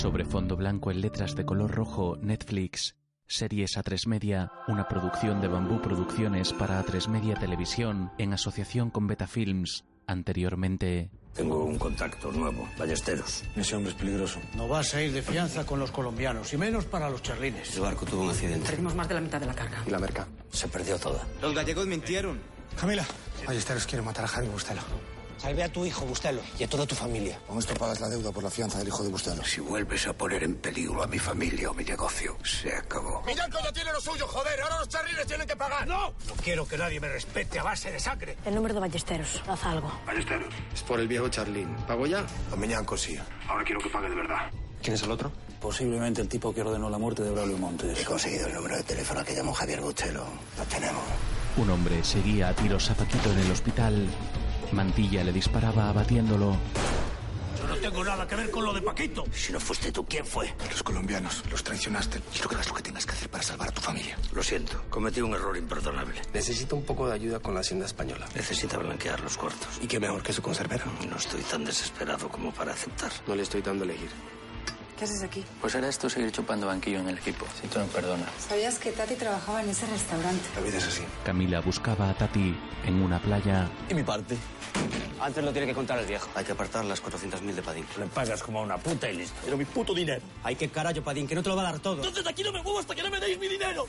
Sobre fondo blanco en letras de color rojo, Netflix. Series A3 Media, una producción de Bambú Producciones para A3 Media Televisión en asociación con Beta Films. Anteriormente, Tengo un contacto nuevo, Ballesteros. Ese hombre es peligroso. No vas a ir de fianza con los colombianos, y menos para los charlines. El barco tuvo un accidente Perdimos más de la mitad de la carga. ¿Y la merca? se perdió toda. Los gallegos mintieron. Camila. Ballesteros quiere matar a Javi Bustelo. Salve a tu hijo, Bustelo, y a toda tu familia. Con esto pagas la deuda por la fianza del hijo de Bustelo. Si vuelves a poner en peligro a mi familia o mi negocio, se acabó. Millanco ya tiene lo suyo, joder. Ahora los charrines tienen que pagar. ¡No! No quiero que nadie me respete a base de sangre. El número de ballesteros. Haz algo. Ballesteros, Es por el viejo Charlín. ¿Pago ya? A Miñanco sí. ahora quiero que pague de verdad. ¿Quién es el otro? Posiblemente el tipo que ordenó la muerte de Braulio Montes. He conseguido el número de teléfono que llamó Javier Bustelo. Lo tenemos. un hombre seguía a tiros a Paquito en el hospital. Mantilla le disparaba abatiéndolo. Yo no tengo nada que ver con lo de Paquito. Si no fuiste tú, ¿quién fue? Los colombianos. Los traicionaste. Quiero que hagas lo que tengas que hacer para salvar a tu familia. Lo siento, cometí un error imperdonable. Necesito un poco de ayuda con la hacienda española. Necesita blanquear los cuartos. ¿Y qué mejor que su conservero? No estoy tan desesperado como para aceptar. No le estoy dando a elegir. ¿Qué haces aquí? Pues era esto seguir chupando banquillo en el equipo. Si tú me perdonas. ¿Sabías que Tati trabajaba en ese restaurante? La vida es así. Camila buscaba a Tati en una playa. ¿Y mi parte? Antes lo tiene que contar el viejo. Hay que apartar las 400.000 de Padín. Le pagas como a una puta y listo. Pero mi puto dinero. Ay, qué carajo, Padín, que no te lo va a dar todo. Entonces de aquí no me muevo hasta que no me deis mi dinero.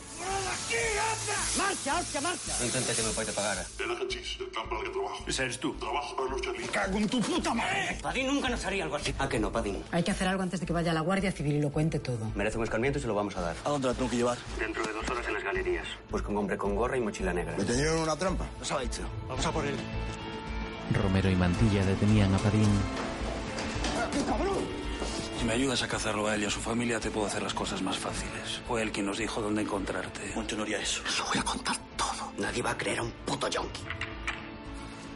¡Marcha, hostia, marcha! No intenté que mi padre te pagara. El hachís, el campo el que trabajo. Ese eres tú. Trabajo para los. ¡Cago en tu puta madre! Padín nunca nos haría algo así. ¿A que no, Padín? Hay que hacer algo antes de que vaya a la Guardia Civil y lo cuente todo. Merece un escarmiento y se lo vamos a dar. ¿A dónde la tengo que llevar? Dentro de dos horas en las galerías. Pues con hombre con gorra y mochila negra. ¿Le tenían una trampa? Nos ha hecho. Vamos a por él. Romero y Mantilla detenían a Padín. Si me ayudas a cazarlo a él y a su familia, te puedo hacer las cosas más fáciles. Fue él quien nos dijo dónde encontrarte. Moncho no haría eso. Lo voy a contar todo. Nadie va a creer a un puto yonki.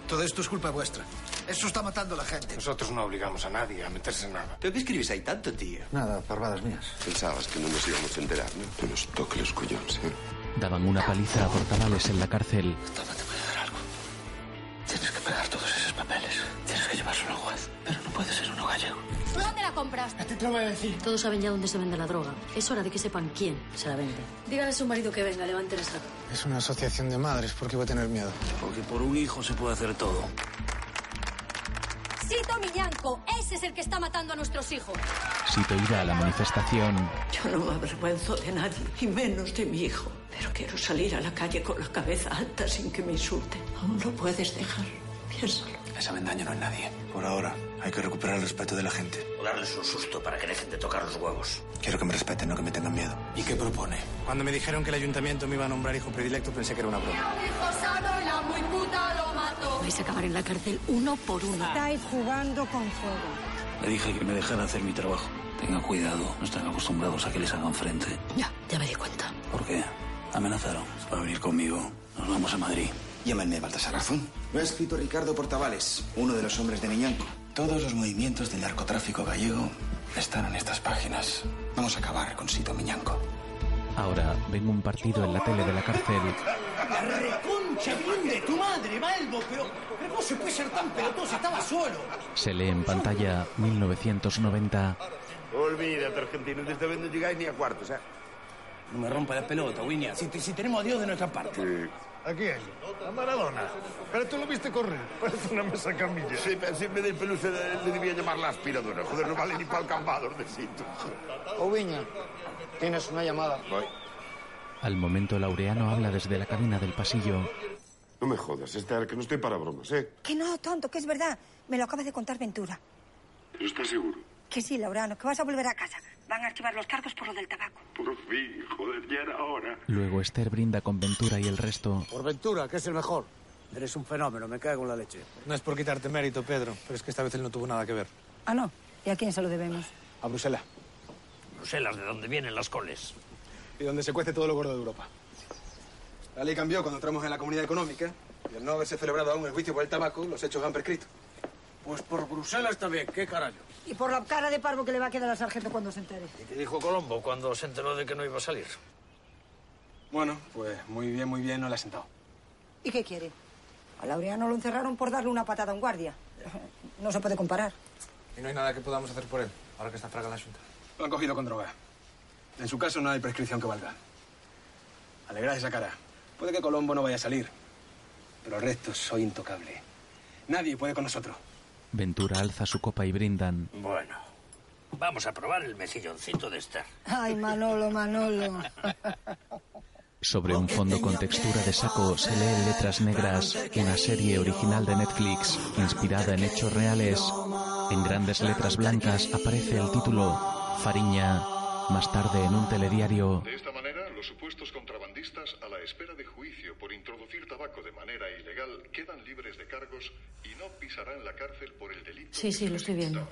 Todo esto es culpa vuestra. Eso está matando a la gente. Nosotros no obligamos a nadie a meterse en nada. ¿Pero qué escribes ahí tanto, tío? Nada, parvadas mías. Pensabas que no nos íbamos a enterar, ¿no? Que nos toque los collones, ¿eh? Daban una paliza a portavales en la cárcel. Toma, te voy a dar algo. Tienes que pegar todos esos papeles. Tienes que llevárselo al juez. Pero no puede ser uno gallego. ¿Dónde la compraste? A ti te lo voy a decir. Todos saben ya dónde se vende la droga. Es hora de que sepan quién se la vende. Dígale a su marido que venga, levante la saco. Es una asociación de madres. ¿Por qué voy a tener miedo? Porque por un hijo se puede hacer todo. Sito Millanco, ese es el que está matando a nuestros hijos. Sito iba a la manifestación. Yo no me avergüenzo de nadie, y menos de mi hijo. Pero quiero salir a la calle con la cabeza alta sin que me insulten. Aún lo puedes dejar. Piénsalo. Esa vendaña no es nadie. Por ahora, hay que recuperar el respeto de la gente. O darles un susto para que dejen de tocar los huevos. Quiero que me respeten, no que me tengan miedo. ¿Y qué propone? Cuando me dijeron que el ayuntamiento me iba a nombrar hijo predilecto, pensé que era una broma. Vais a acabar en la cárcel uno por uno. Estáis jugando con fuego. Le dije que me dejara hacer mi trabajo. Tengan cuidado, no están acostumbrados a que les hagan frente. Ya, ya me di cuenta. ¿Por qué? Amenazaron. Va a venir conmigo. Nos vamos a Madrid. Llámenme Baltasar Razón. Lo ha escrito Ricardo Portavales, uno de los hombres de Miñanco. Todos los movimientos del narcotráfico gallego están en estas páginas. Vamos a acabar con Sito Miñanco. Ahora ven un partido en la tele de la cárcel. La reconcha bien de tu madre, Balbo, pero, pero ¿cómo se puede ser tan pelotoso? Estaba solo. Se lee en pantalla 1990. Olvídate, argentino. De esta vez no llegáis ni a cuartos, ¿eh? No me rompa la pelota, Wiña. Si, si tenemos a Dios de nuestra parte. ¿A quién? A Maradona. Pero tú lo viste correr. Parece una mesa camilla. Sí, pero si en vez del peluche le, debía llamar la aspiradora. Joder, no vale ni para el cambador de sitio. Oviña, tienes una llamada. Voy. Al momento Laureano habla desde la cabina del pasillo. No me jodas, Esther, que no estoy para bromas, ¿eh? Que no, tonto, que es verdad. Me lo acaba de contar Ventura. Pero estás seguro. Que sí, Laurano, que vas a volver a casa. Van a archivar los cargos por lo del tabaco. Por fin, joder, ya era hora. Luego Esther brinda con Ventura y el resto. Por Ventura, que es el mejor. Eres un fenómeno, me cago en la leche. No es por quitarte mérito, Pedro, pero es que esta vez él no tuvo nada que ver. Ah, no. ¿Y a quién se lo debemos? A Bruselas. Bruselas, de donde vienen las coles. Y donde se cuece todo lo gordo de Europa. La ley cambió cuando entramos en la comunidad económica y al no haberse celebrado aún el juicio por el tabaco, los hechos han prescrito. Pues por Bruselas también, qué carajo. Y por la cara de parvo que le va a quedar al sargento cuando se entere. ¿Y qué dijo Colombo cuando se enteró de que no iba a salir? Bueno, pues muy bien, muy bien, no le ha sentado. ¿Y qué quiere? A Laureano lo encerraron por darle una patada a un guardia. No se puede comparar. Y no hay nada que podamos hacer por él, ahora que está fraga la junta. Lo han cogido con droga. En su caso no hay prescripción que valga. Alegrad esa cara. Puede que Colombo no vaya a salir, pero el resto soy intocable. Nadie puede con nosotros. Ventura alza su copa y brindan. Bueno, vamos a probar el mejilloncito de Esther. Ay, Manolo, Manolo. Sobre un fondo con textura de saco se lee en letras negras una serie original de Netflix inspirada en hechos reales. En grandes letras blancas aparece el título Fariña. Más tarde en un telediario. De esta manera, los supuestos contrabandistas a la espera de juicio por introducir tabaco de manera ilegal quedan libres de cargos y no pisarán la cárcel por el delito. Sí, sí, lo estoy viendo.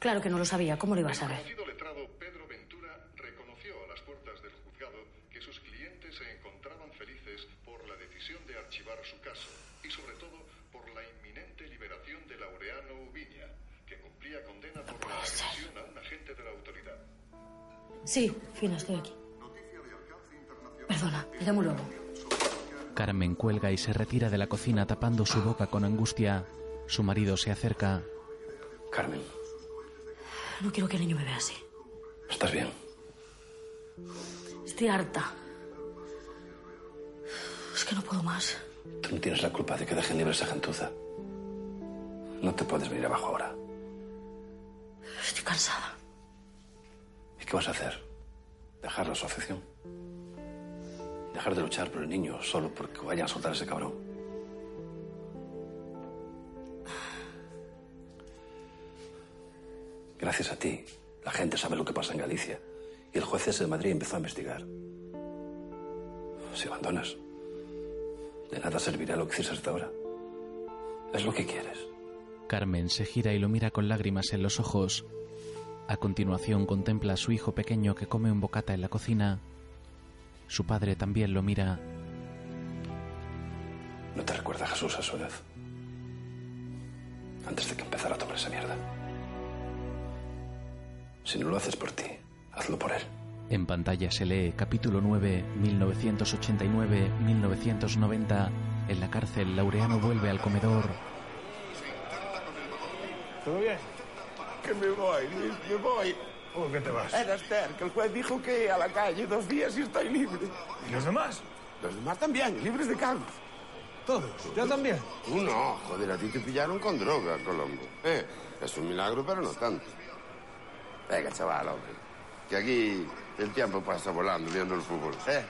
Claro que no lo sabía. ¿Cómo lo iba a saber? El conocido letrado Pedro Ventura reconoció a las puertas del juzgado que sus clientes se encontraban felices por la decisión de archivar su caso y sobre todo por la inminente liberación de Laureano Ubiña, que cumplía condena por la agresión a un agente de la autoridad. Sí, Fina, estoy aquí. Llamo luego. Carmen cuelga y se retira de la cocina tapando su boca con angustia. Su marido se acerca. Carmen, No quiero que el niño me vea así. ¿estás bien? Estoy harta. Es que no puedo más. Tú no tienes la culpa de que dejen libre esa gentuza. No te puedes venir abajo ahora. Estoy cansada. ¿Y qué vas a hacer? ¿Dejar la asociación? ¿Dejar de luchar por el niño solo porque vayan a soltar a ese cabrón? Gracias a ti, la gente sabe lo que pasa en Galicia. Y el juez ese de Madrid empezó a investigar. Si abandonas, de nada servirá lo que hiciste hasta ahora. Es lo que quieres. Carmen se gira y lo mira con lágrimas en los ojos. A continuación contempla a su hijo pequeño que come un bocata en la cocina. Su padre también lo mira. ¿No te recuerda a Jesús a su edad? Antes de que empezara a tomar esa mierda. Si no lo haces por ti, hazlo por él. En pantalla se lee capítulo 9, 1989-1990. En la cárcel, Laureano vuelve al comedor. ¿Todo bien? Que me voy, Luis, me voy. ¿Cómo que te vas? Era Esther, que el juez dijo que a la calle dos días y estoy libre. ¿Y los demás? Los demás también, libres de cargos. ¿Todos? ¿Yo también? Tú no, joder, a ti te pillaron con droga, Colombo. Eh, es un milagro, pero no tanto. Venga, chaval, hombre. Que aquí el tiempo pasa volando viendo el fútbol. Eh,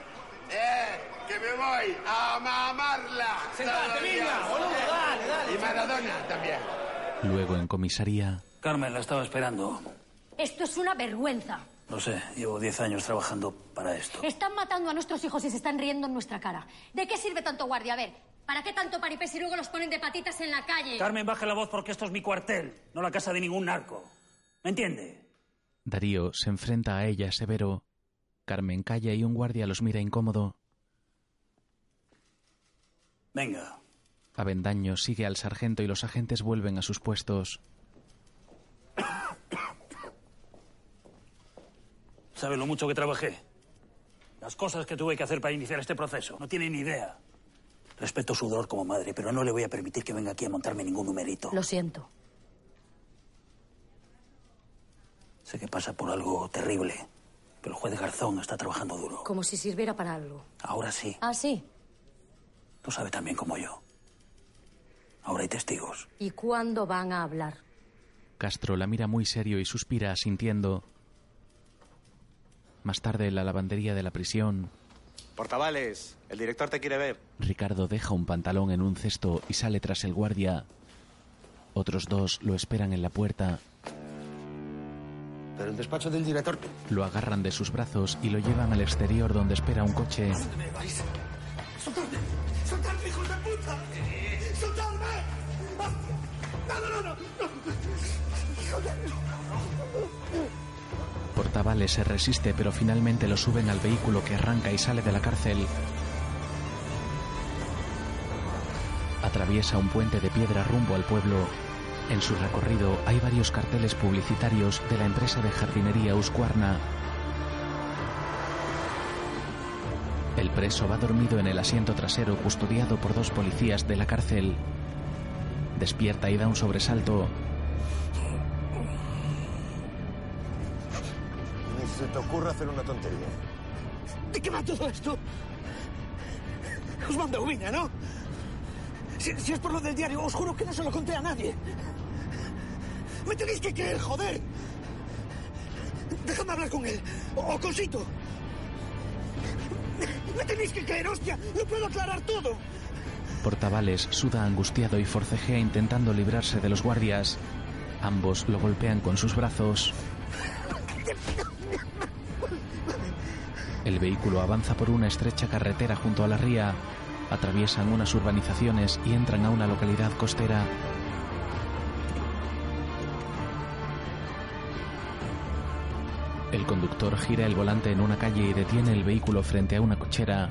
eh, que me voy a mamarla. Sentate, venga, boludo, dale, dale. Y Maradona también. Luego en comisaría. Carmen, la estaba esperando. Esto es una vergüenza. No sé, llevo 10 años trabajando para esto. Están matando a nuestros hijos y se están riendo en nuestra cara. ¿De qué sirve tanto guardia? A ver, ¿para qué tanto paripé si luego los ponen de patitas en la calle? Carmen, baje la voz porque esto es mi cuartel, no la casa de ningún narco. ¿Me entiende? Darío se enfrenta a ella severo. Carmen calla y un guardia los mira incómodo. Venga. Avendaño sigue al sargento y los agentes vuelven a sus puestos. ¿Sabe lo mucho que trabajé? Las cosas que tuve que hacer para iniciar este proceso. No tiene ni idea. Respeto su dolor como madre, pero no le voy a permitir que venga aquí a montarme ningún numerito. Lo siento. Sé que pasa por algo terrible, pero el juez Garzón está trabajando duro. Como si sirviera para algo. Ahora sí. Ah, sí. Tú sabes tan bien como yo. Ahora hay testigos. ¿Y cuándo van a hablar? Castro la mira muy serio y suspira asintiendo. Más tarde en la lavandería de la prisión, Portavales, el director te quiere ver. Ricardo deja un pantalón en un cesto y sale tras el guardia. Otros dos lo esperan en la puerta. Pero el despacho del director... Lo agarran de sus brazos y lo llevan al exterior donde espera un coche. ¡Soltadme! ¡Soltadme, hijos de puta! ¡Soltadme! ¡No, no, no! no. Portavales se resiste pero finalmente lo suben al vehículo que arranca y sale de la cárcel. Atraviesa un puente de piedra rumbo al pueblo. En su recorrido hay varios carteles publicitarios de la empresa de jardinería Uscuarna. El preso va dormido en el asiento trasero custodiado por dos policías de la cárcel. Despierta y da un sobresalto. Se te ocurra hacer una tontería. ¿De qué va todo esto? Os manda Ubiña, ¿no? Si, si es por lo del diario, os juro que no se lo conté a nadie. Me tenéis que creer, joder. Déjame hablar con él. O, o con Sito. Me tenéis que creer, hostia. Lo puedo aclarar todo. Portavales suda angustiado y forcejea intentando librarse de los guardias. Ambos lo golpean con sus brazos. El vehículo avanza por una estrecha carretera junto a la ría. Atraviesan unas urbanizaciones y entran a una localidad costera. El conductor gira el volante en una calle y detiene el vehículo frente a una cochera.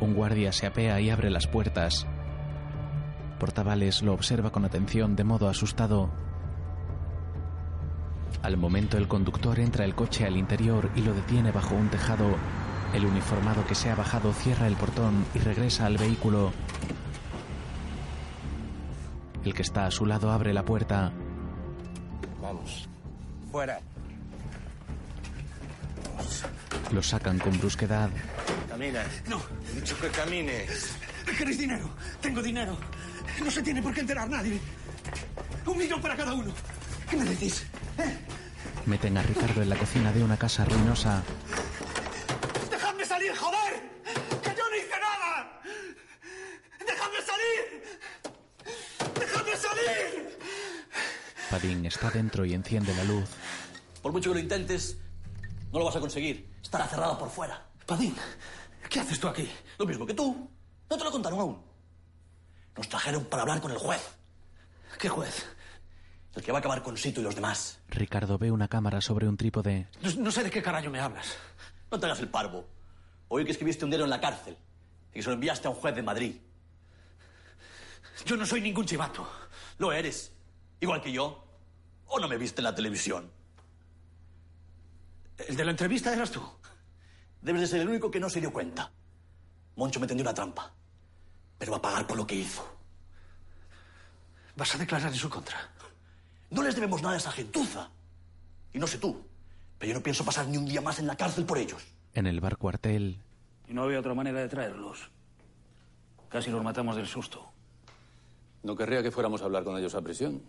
Un guardia se apea y abre las puertas. Portavales lo observa con atención de modo asustado. Al momento el conductor entra el coche al interior y lo detiene bajo un tejado. El uniformado que se ha bajado cierra el portón y regresa al vehículo. El que está a su lado abre la puerta. Vamos. Fuera. Lo sacan con brusquedad. Camina. No. He dicho que camines. ¿Queréis dinero? Tengo dinero. No se tiene por qué enterar nadie. Un millón para cada uno. ¿Qué me decís? Meten a Ricardo en la cocina de una casa ruinosa. ¡Dejadme salir, joder! ¡Que yo no hice nada! ¡Dejadme salir! ¡Dejadme salir! Padín está dentro y enciende la luz. Por mucho que lo intentes, no lo vas a conseguir. Estará cerrado por fuera. Padín, ¿qué haces tú aquí? Lo mismo que tú. No te lo contaron aún. Nos trajeron para hablar con el juez. ¿Qué juez? El que va a acabar con Sito y los demás. Ricardo ve una cámara sobre un trípode. No, no sé de qué carajo me hablas. No te hagas el parvo. Oí que escribiste un diario en la cárcel y que se lo enviaste a un juez de Madrid. Yo no soy ningún chivato. Lo eres. Igual que yo. ¿O no me viste en la televisión? ¿El de la entrevista eras tú? Debes de ser el único que no se dio cuenta. Moncho me tendió una trampa. Pero va a pagar por lo que hizo. ¿Vas a declarar en su contra? No les debemos nada a esa gentuza. Y no sé tú, pero yo no pienso pasar ni un día más en la cárcel por ellos. En el bar cuartel, Y no había otra manera de traerlos. Casi los matamos del susto. No querría que fuéramos a hablar con ellos a prisión.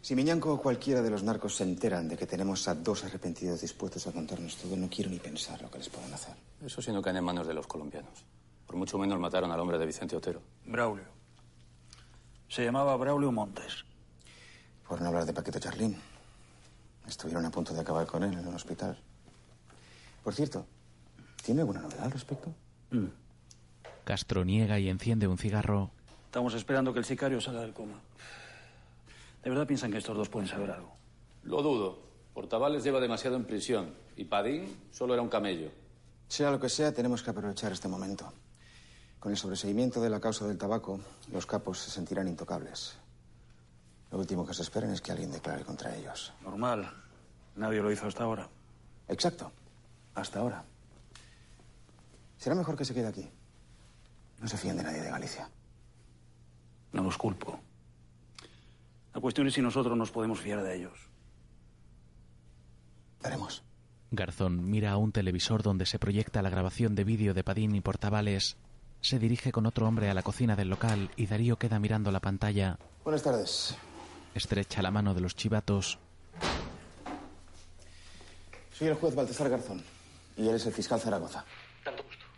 Si Miñanco o cualquiera de los narcos se enteran de que tenemos a dos arrepentidos dispuestos a contarnos todo, no quiero ni pensar lo que les pueden hacer. Eso sí no caen en manos de los colombianos. Por mucho menos mataron al hombre de Vicente Otero. Braulio. Se llamaba Braulio Montes. Por no hablar de Paquito Charlín. Estuvieron a punto de acabar con él en un hospital. Por cierto, ¿tiene alguna novedad al respecto? Castro niega y enciende un cigarro. Estamos esperando que el sicario salga del coma. ¿De verdad piensan que estos dos pueden saber algo? Lo dudo. Portavales lleva demasiado en prisión y Padín solo era un camello. Sea lo que sea, tenemos que aprovechar este momento. Con el sobreseimiento de la causa del tabaco, los capos se sentirán intocables. Lo último que se esperan es que alguien declare contra ellos. Normal. Nadie lo hizo hasta ahora. Exacto. Hasta ahora. Será mejor que se quede aquí. No se fíen de nadie de Galicia. No los culpo. La cuestión es si nosotros nos podemos fiar de ellos. Veremos. Garzón mira a un televisor donde se proyecta la grabación de vídeo de Padín y Portavales. Se dirige con otro hombre a la cocina del local y Darío queda mirando la pantalla. Buenas tardes. Estrecha la mano de los chivatos. Soy el juez Baltasar Garzón. Y él es el fiscal Zaragoza.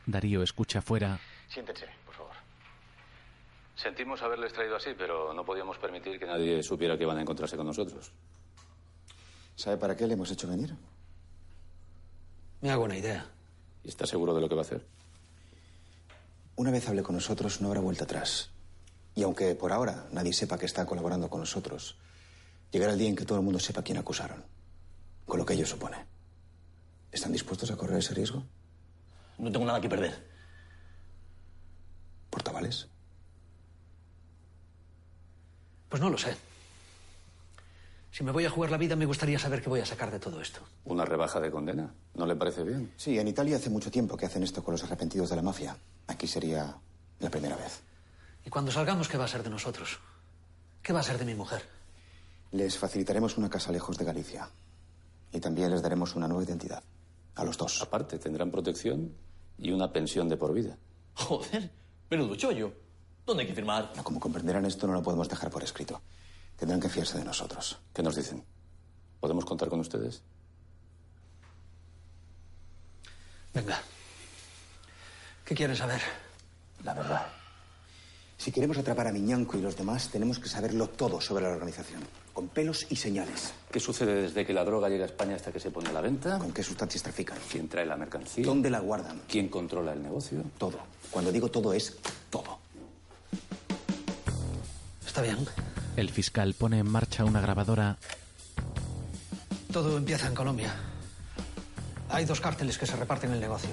Darío escucha fuera. Siéntense, por favor. Sentimos haberles traído así, pero no podíamos permitir que nadie supiera que iban a encontrarse con nosotros. ¿Sabe para qué le hemos hecho venir? Me hago una idea. ¿Y está seguro de lo que va a hacer? Una vez hable con nosotros, no habrá vuelta atrás. Y aunque por ahora nadie sepa que está colaborando con nosotros, llegará el día en que todo el mundo sepa quién acusaron. Con lo que ello supone. ¿Están dispuestos a correr ese riesgo? No tengo nada que perder. ¿Portavales? Pues no lo sé. Si me voy a jugar la vida, me gustaría saber qué voy a sacar de todo esto. ¿Una rebaja de condena? ¿No le parece bien? Sí, en Italia hace mucho tiempo que hacen esto con los arrepentidos de la mafia. Aquí sería la primera vez. Y cuando salgamos, ¿qué va a ser de nosotros? ¿Qué va a ser de mi mujer? Les facilitaremos una casa lejos de Galicia. Y también les daremos una nueva identidad. A los dos. Aparte, tendrán protección y una pensión de por vida. Joder, menudo chollo. ¿Dónde hay que firmar? Como comprenderán, esto no lo podemos dejar por escrito. Tendrán que fiarse de nosotros. ¿Qué nos dicen? ¿Podemos contar con ustedes? Venga. ¿Qué quieres saber? La verdad. Si queremos atrapar a Miñanco y los demás, tenemos que saberlo todo sobre la organización. Con pelos y señales. ¿Qué sucede desde que la droga llega a España hasta que se pone a la venta? ¿Con qué sustancias trafican? ¿Quién trae la mercancía? ¿Dónde la guardan? ¿Quién controla el negocio? Todo. Cuando digo todo es todo. Está bien. El fiscal pone en marcha una grabadora. Todo empieza en Colombia. Hay dos cárteles que se reparten el negocio.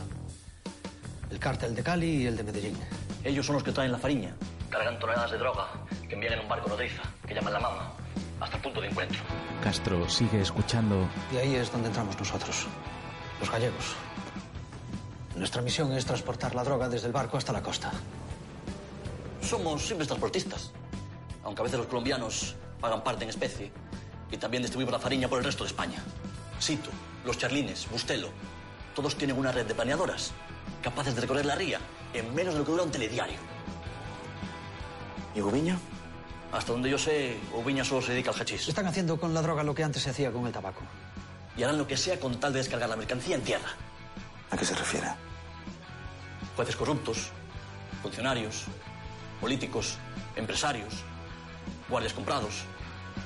El cártel de Cali y el de Medellín. Ellos son los que traen la fariña. Cargan toneladas de droga que envían en un barco nodriza, que llaman la mama, hasta el punto de encuentro. Castro sigue escuchando. Y ahí es donde entramos nosotros, los gallegos. Nuestra misión es transportar la droga desde el barco hasta la costa. Somos simples transportistas. Aunque a veces los colombianos pagan parte en especie y también distribuimos la fariña por el resto de España. Sito, los Charlines, Bustelo, todos tienen una red de planeadoras capaces de recorrer la ría en menos de lo que dura un telediario. ¿Y Gubiña? Hasta donde yo sé, Ubiña solo se dedica al hachís. Están haciendo con la droga lo que antes se hacía con el tabaco. Y harán lo que sea con tal de descargar la mercancía en tierra. ¿A qué se refiere? Jueces corruptos, funcionarios, políticos, empresarios, guardias comprados,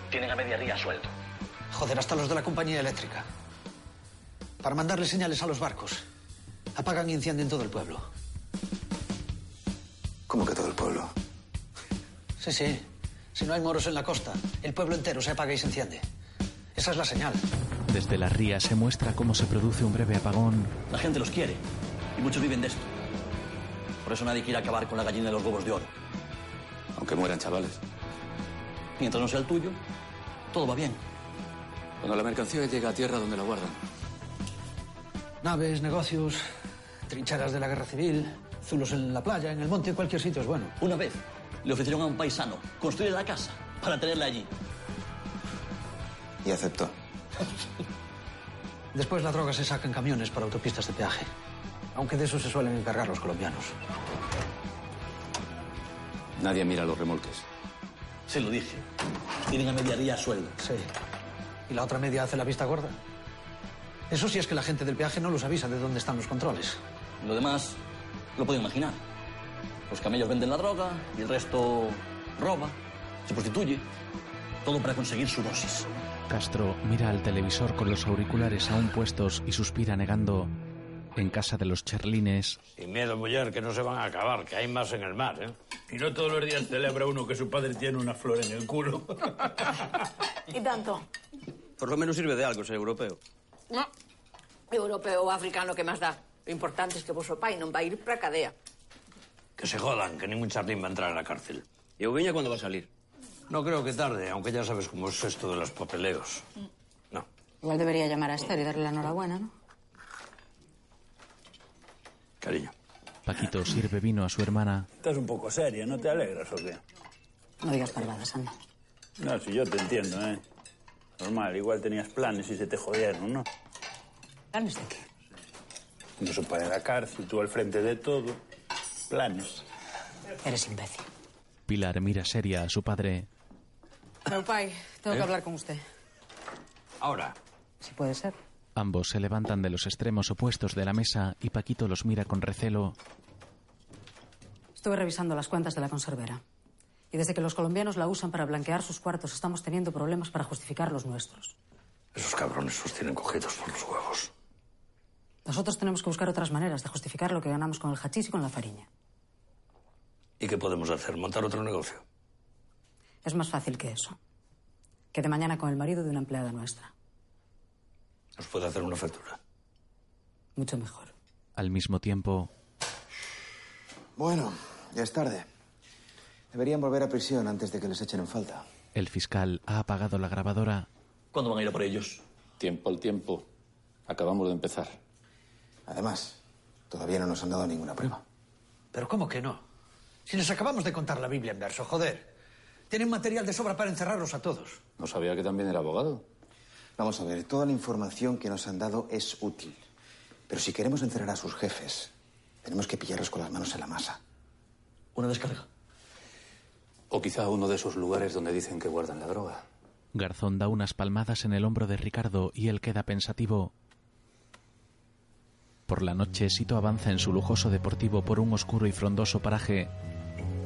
tienen a media ría sueldo. Joder, hasta los de la compañía eléctrica. Para mandarle señales a los barcos. Apagan y encienden todo el pueblo. ¿Cómo que todo el pueblo? Sí, sí. Si no hay moros en la costa, el pueblo entero se apaga y se enciende. Esa es la señal. Desde la ría se muestra cómo se produce un breve apagón. La gente los quiere y muchos viven de esto. Por eso nadie quiere acabar con la gallina de los huevos de oro. Aunque mueran chavales. Mientras no sea el tuyo, todo va bien. Cuando la mercancía llega a tierra, donde la guardan? Naves, negocios, trincheras de la guerra civil, zulos en la playa, en el monte, en cualquier sitio es bueno. Una vez le ofrecieron a un paisano construir la casa para tenerla allí. Y aceptó. Después la droga se saca en camiones para autopistas de peaje. Aunque de eso se suelen encargar los colombianos. Nadie mira los remolques. Se lo dije. Tienen a media ría a sueldo. Sí. ¿Y la otra media hace la vista gorda? Eso sí es que la gente del peaje no los avisa de dónde están los controles. Lo demás lo puedo imaginar. Los camellos venden la droga y el resto roba, se prostituye. Todo para conseguir su dosis. Castro mira al televisor con los auriculares aún puestos y suspira negando. En casa de los Cherlines, Y miedo, mujer, que no se van a acabar, que hay más en el mar, ¿eh? Y no todos los días celebra uno que su padre tiene una flor en el culo. Y tanto. Por lo menos sirve de algo ser europeo. No. Europeo o africano, que más da? Lo importante es que vuestro pai non va a ir pra cadea. Que se jodan, que ningún charlín va a entrar a la cárcel. ¿Y Ubiña cuándo va a salir? No creo que tarde, aunque ya sabes cómo es esto de los papeleos. Igual debería llamar a Esther y darle la enhorabuena, ¿no? Cariño. Paquito sirve vino a su hermana. Estás un poco seria, ¿no te alegras o qué? No digas parvadas, anda. No, si yo te entiendo, ¿eh? Normal, igual tenías planes y se te jodieron, ¿no? ¿Planes de qué? No se para en la cárcel, tú al frente de todo. Planes. Eres imbécil. Pilar mira seria a su padre. Pero, pai, tengo ¿Eh? que hablar con usted. Ahora. Si puede ser. Ambos se levantan de los extremos opuestos de la mesa y Paquito los mira con recelo. Estuve revisando las cuentas de la conservera. Y desde que los colombianos la usan para blanquear sus cuartos, estamos teniendo problemas para justificar los nuestros. Esos cabrones los tienen cogidos por los huevos. Nosotros tenemos que buscar otras maneras de justificar lo que ganamos con el hachís y con la fariña. ¿Y qué podemos hacer? ¿Montar otro negocio? Es más fácil que eso. Que de mañana con el marido de una empleada nuestra. Nos puede hacer una factura. Mucho mejor. Al mismo tiempo, Bueno, ya es tarde. Deberían volver a prisión antes de que les echen en falta. el fiscal ha apagado la grabadora. ¿Cuándo van a ir a por ellos? Tiempo al tiempo. Acabamos de empezar. Además, todavía no nos han dado ninguna prueba. ¿Pero cómo que no? Si les acabamos de contar la Biblia en verso, joder. Tienen material de sobra para encerrarlos a todos. No sabía que también era abogado. Vamos a ver, toda la información que nos han dado es útil. Pero si queremos encerrar a sus jefes, tenemos que pillarlos con las manos en la masa. ¿Una descarga? O quizá uno de esos lugares donde dicen que guardan la droga. Garzón da unas palmadas en el hombro de Ricardo y él queda pensativo. Por la noche, Sito avanza en su lujoso deportivo por un oscuro y frondoso paraje.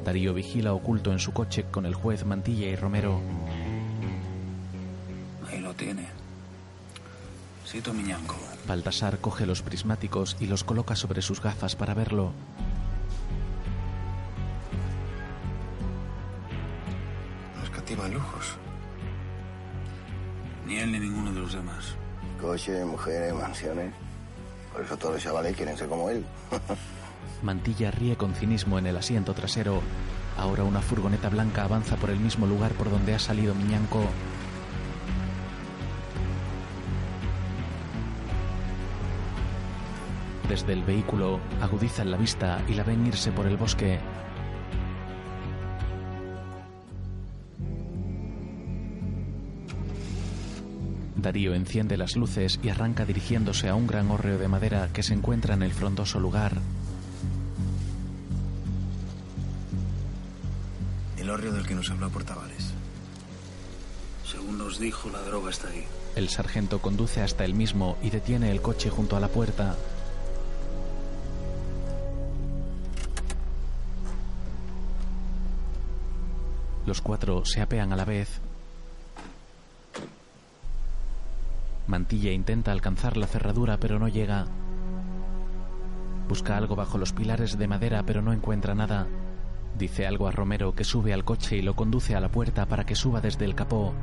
Darío vigila oculto en su coche con el juez Mantilla y Romero. Ahí lo tiene. Sito Miñanco. Baltasar coge los prismáticos y los coloca sobre sus gafas para verlo. No escatima lujos. Ni él ni ninguno de los demás. Coche, mujeres, mansiones. Por eso todos los chavales quieren ser como él. Mantilla ríe con cinismo en el asiento trasero. Ahora una furgoneta blanca avanza por el mismo lugar por donde ha salido Miñanco. Desde el vehículo agudizan la vista y la ven irse por el bosque. Darío enciende las luces y arranca dirigiéndose a un gran hórreo de madera que se encuentra en el frondoso lugar. Del que nos habló Portavales. Según nos dijo, la droga está ahí. El sargento conduce hasta el mismo y detiene el coche junto a la puerta. Los cuatro se apean a la vez. Mantilla intenta alcanzar la cerradura pero no llega. Busca algo bajo los pilares de madera pero no encuentra nada. Dice algo a Romero que sube al coche y lo conduce a la puerta para que suba desde el capó.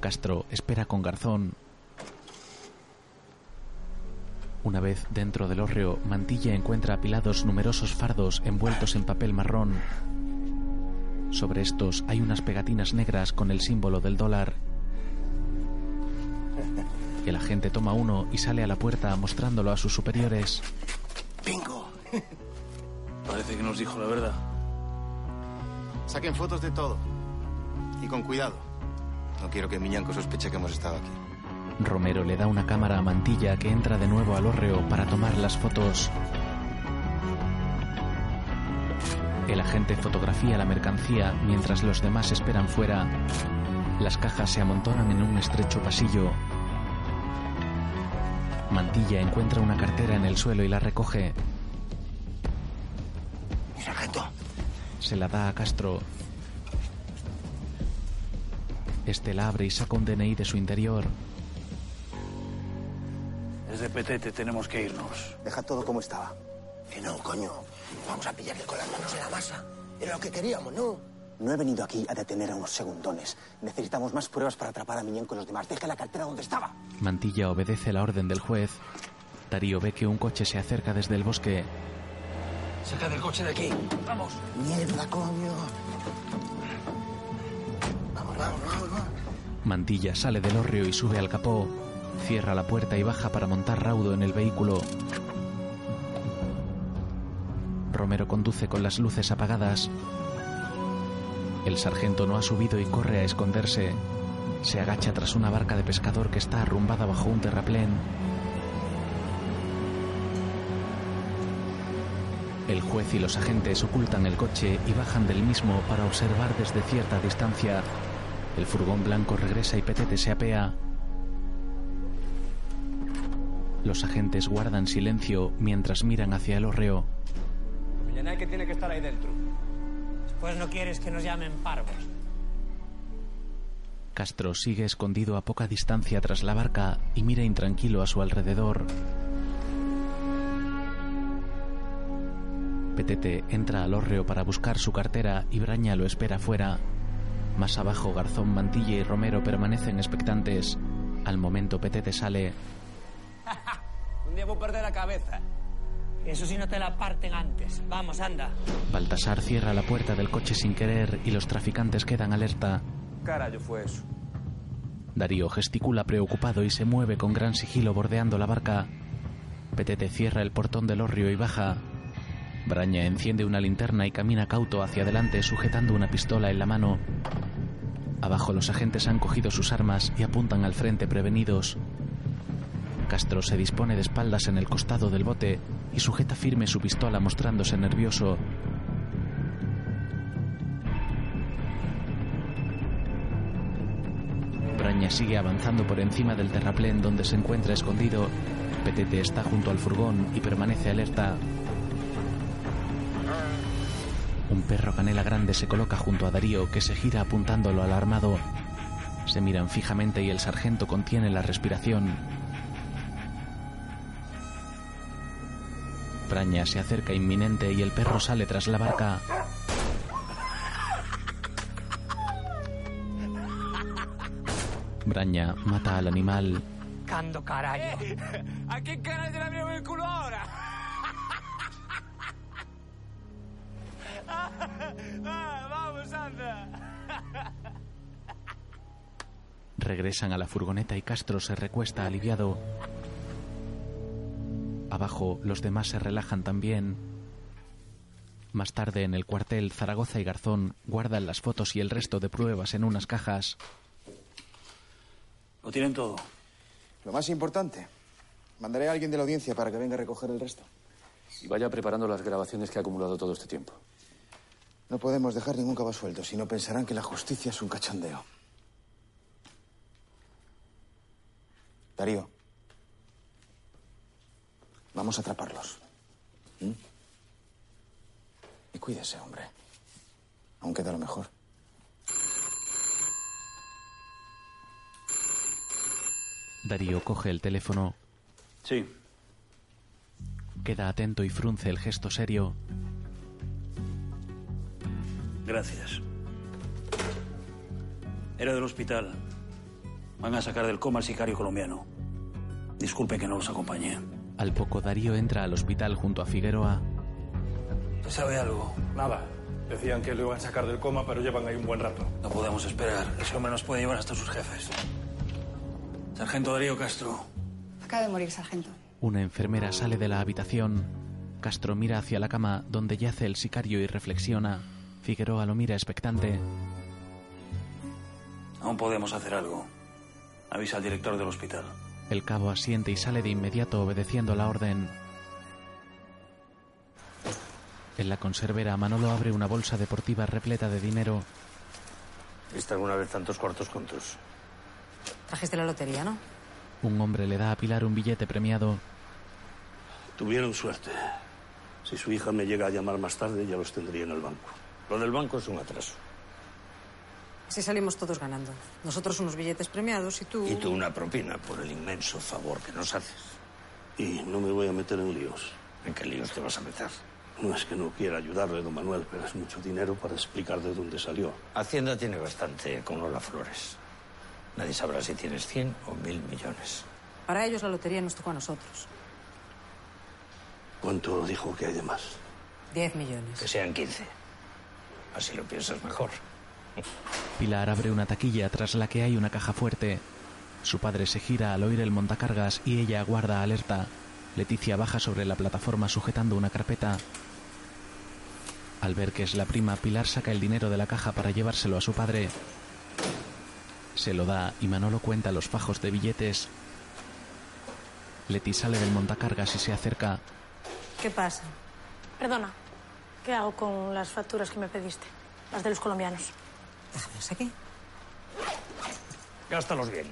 Castro espera con Garzón. Una vez dentro del hórreo, Mantilla encuentra apilados numerosos fardos envueltos en papel marrón. Sobre estos hay unas pegatinas negras con el símbolo del dólar. El agente toma uno y sale a la puerta mostrándolo a sus superiores. ¡Bingo! Parece que nos dijo la verdad. Saquen fotos de todo. Y con cuidado. No quiero que Miñanco sospeche que hemos estado aquí. Romero le da una cámara a Mantilla que entra de nuevo al hórreo para tomar las fotos. El agente fotografía la mercancía mientras los demás esperan fuera. Las cajas se amontonan en un estrecho pasillo. Mantilla encuentra una cartera en el suelo y la recoge. Se la da a Castro. Este la abre y saca un DNI de su interior. Desde Petete tenemos que irnos. Deja todo como estaba. Que no, coño. Vamos a pillarle con las manos en la masa. Era lo que queríamos, ¿no? No he venido aquí a detener a unos segundones. Necesitamos más pruebas para atrapar a Miñán con los demás. Deja la cartera donde estaba. Mantilla obedece la orden del juez. Darío ve que un coche se acerca desde el bosque. Saca del coche de aquí. Vamos. Mierda, coño. Vamos, vamos, vamos, vamos. Mantilla sale del hórreo y sube al capó. Cierra la puerta y baja para montar raudo en el vehículo. Romero conduce con las luces apagadas. El sargento no ha subido y corre a esconderse. Se agacha tras una barca de pescador que está arrumbada bajo un terraplén. El juez y los agentes ocultan el coche y bajan del mismo para observar desde cierta distancia. El furgón blanco regresa y Petete se apea. Los agentes guardan silencio mientras miran hacia el hórreo. Millenay que tiene que estar ahí dentro. Después no quieres que nos llamen parvos. Castro sigue escondido a poca distancia tras la barca y mira intranquilo a su alrededor. Petete entra al hórreo para buscar su cartera y Braña lo espera fuera. Más abajo, Garzón, Mantilla y Romero permanecen expectantes. Al momento, Petete sale. Un día voy a perder la cabeza. Eso si no te la parten antes. Vamos, anda. Baltasar cierra la puerta del coche sin querer y los traficantes quedan alerta. Carajo fue eso. Darío gesticula preocupado y se mueve con gran sigilo bordeando la barca. Petete cierra el portón del hórreo y baja. Braña enciende una linterna y camina cauto hacia adelante sujetando una pistola en la mano. Abajo los agentes han cogido sus armas y apuntan al frente prevenidos. Castro se dispone de espaldas en el costado del bote y sujeta firme su pistola mostrándose nervioso. Braña sigue avanzando por encima del terraplén donde se encuentra escondido. Petete está junto al furgón y permanece alerta. Un perro canela grande se coloca junto a Darío que se gira apuntándolo al armado. Se miran fijamente y el sargento contiene la respiración. Braña se acerca inminente y el perro sale tras la barca. Braña mata al animal. Cando carajo. ¿A qué cara se le abrió el culo ahora? Vamos, anda. Regresan a la furgoneta y Castro se recuesta aliviado. Abajo, los demás se relajan también. Más tarde, en el cuartel, Zaragoza y Garzón guardan las fotos y el resto de pruebas en unas cajas. Lo tienen todo. Lo más importante, mandaré a alguien de la audiencia para que venga a recoger el resto. Y vaya preparando las grabaciones que ha acumulado todo este tiempo. No podemos dejar ningún cabo suelto, si no pensarán que la justicia es un cachondeo. Darío, vamos a atraparlos. ¿Mm? Y cuídese, hombre. Aún queda lo mejor. Darío coge el teléfono. Sí. Queda atento y frunce el gesto serio. Gracias. Era del hospital. Van a sacar del coma al sicario colombiano. Disculpe que no los acompañé. Al poco Darío entra al hospital junto a Figueroa. ¿Se sabe algo? Nada. Decían que lo iban a sacar del coma, pero llevan ahí un buen rato. No podemos esperar. Ese hombre nos puede llevar hasta sus jefes. Sargento Darío Castro. Acaba de morir, sargento. Una enfermera sale de la habitación. Castro mira hacia la cama donde yace el sicario y reflexiona. Figueroa lo mira expectante. Aún podemos hacer algo. Avisa al director del hospital. El cabo asiente y sale de inmediato obedeciendo la orden. En la conservera, Manolo abre una bolsa deportiva repleta de dinero. ¿Viste alguna vez tantos cuartos juntos? Trajiste la lotería, ¿no? Un hombre le da a Pilar un billete premiado. Tuvieron suerte. Si su hija me llega a llamar más tarde, ya los tendría en el banco. Lo del banco es un atraso. Así salimos todos ganando. Nosotros unos billetes premiados y tú... Y tú una propina por el inmenso favor que nos haces. Y no me voy a meter en líos. ¿En qué líos te vas a meter? No es que no quiera ayudarle, don Manuel, pero es mucho dinero para explicar de dónde salió. Hacienda tiene bastante con Lola Flores. Nadie sabrá si tienes 100 o mil millones. Para ellos la lotería nos tocó a nosotros. ¿Cuánto dijo que hay de más? 10 millones. Que sean 15. Así lo piensas mejor. Pilar abre una taquilla tras la que hay una caja fuerte. Su padre se gira al oír el montacargas y ella aguarda alerta. Leticia baja sobre la plataforma sujetando una carpeta. Al ver que es la prima, Pilar saca el dinero de la caja para llevárselo a su padre. Se lo da y Manolo cuenta los fajos de billetes. Leti sale del montacargas y se acerca. ¿Qué pasa? Perdona, ¿qué hago con las facturas que me pediste? Las de los colombianos. Déjamelas aquí. Gástalos bien.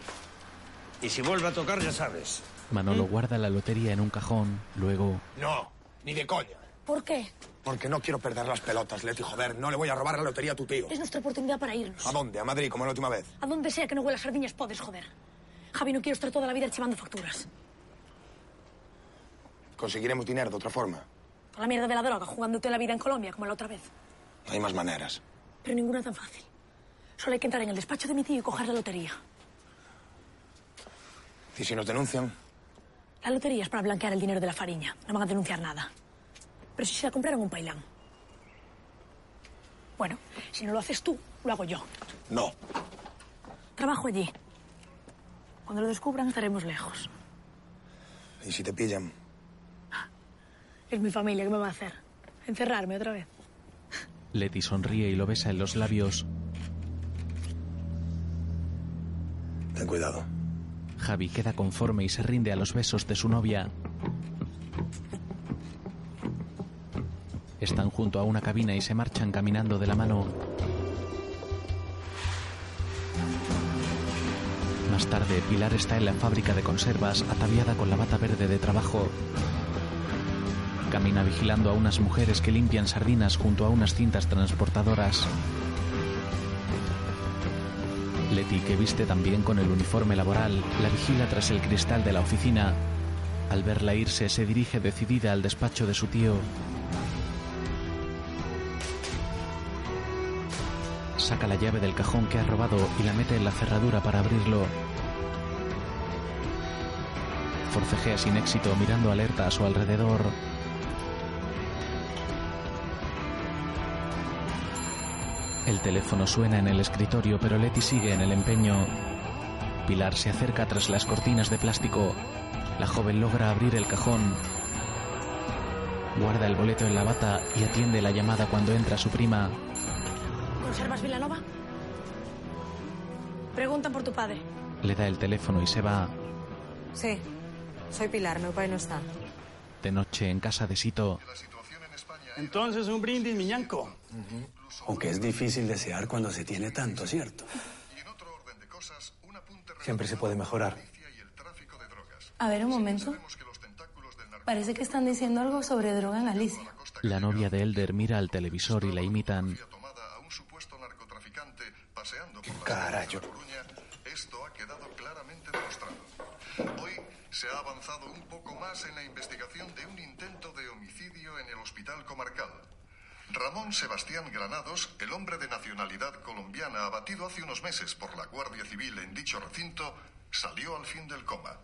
Y si vuelve a tocar, ya sabes. Manolo guarda la lotería en un cajón. Luego, No, ni de coña. ¿Por qué? Porque no quiero perder las pelotas, Leti, joder. No le voy a robar la lotería a tu tío. Es nuestra oportunidad para irnos. ¿A dónde? ¿A Madrid, como la última vez? A donde sea que no huela a sardiñas podes, joder. Javi, no quiero estar toda la vida archivando facturas. Conseguiremos dinero de otra forma. Con la mierda de la droga, jugándote la vida en Colombia, como la otra vez. No hay más maneras. Pero ninguna tan fácil. Solo hay que entrar en el despacho de mi tío y coger la lotería. ¿Y si nos denuncian? La lotería es para blanquear el dinero de la fariña. No van a denunciar nada. Pero si se la compraron un pailán. Bueno, si no lo haces tú, lo hago yo. No. Trabajo allí. Cuando lo descubran estaremos lejos. ¿Y si te pillan? Es mi familia, ¿qué me va a hacer? ¿Encerrarme otra vez? Leti sonríe y lo besa en los labios. Ten cuidado. Javi queda conforme y se rinde a los besos de su novia. Están junto a una cabina y se marchan caminando de la mano. Más tarde, Pilar está en la fábrica de conservas ataviada con la bata verde de trabajo. Camina vigilando a unas mujeres que limpian sardinas junto a unas cintas transportadoras. Leti, que viste también con el uniforme laboral, la vigila tras el cristal de la oficina. Al verla irse, se dirige decidida al despacho de su tío. Saca la llave del cajón que ha robado y la mete en la cerradura para abrirlo. Forcejea sin éxito mirando alerta a su alrededor. Teléfono suena en el escritorio, pero Leti sigue en el empeño. Pilar se acerca tras las cortinas de plástico. La joven logra abrir el cajón. Guarda el boleto en la bata y atiende la llamada cuando entra su prima. ¿Conservas Vilanova? Preguntan por tu padre. Le da el teléfono y se va. Sí, soy Pilar, meu pai no está. De noche en casa de Sito, Entonces un brindis, miñanco. Aunque es difícil desear cuando se tiene tanto, ¿cierto? Siempre se puede mejorar. A ver, un momento. Parece que están diciendo algo sobre droga en Galicia. la novia de Elder mira al televisor y la imitan. Carayo. Esto ha quedado claramente demostrado. Hoy se ha avanzado un poco más en la investigación de un intento en el hospital comarcal. Ramón Sebastián Granados, el hombre de nacionalidad colombiana abatido hace unos meses por la Guardia Civil en dicho recinto, salió al fin del coma.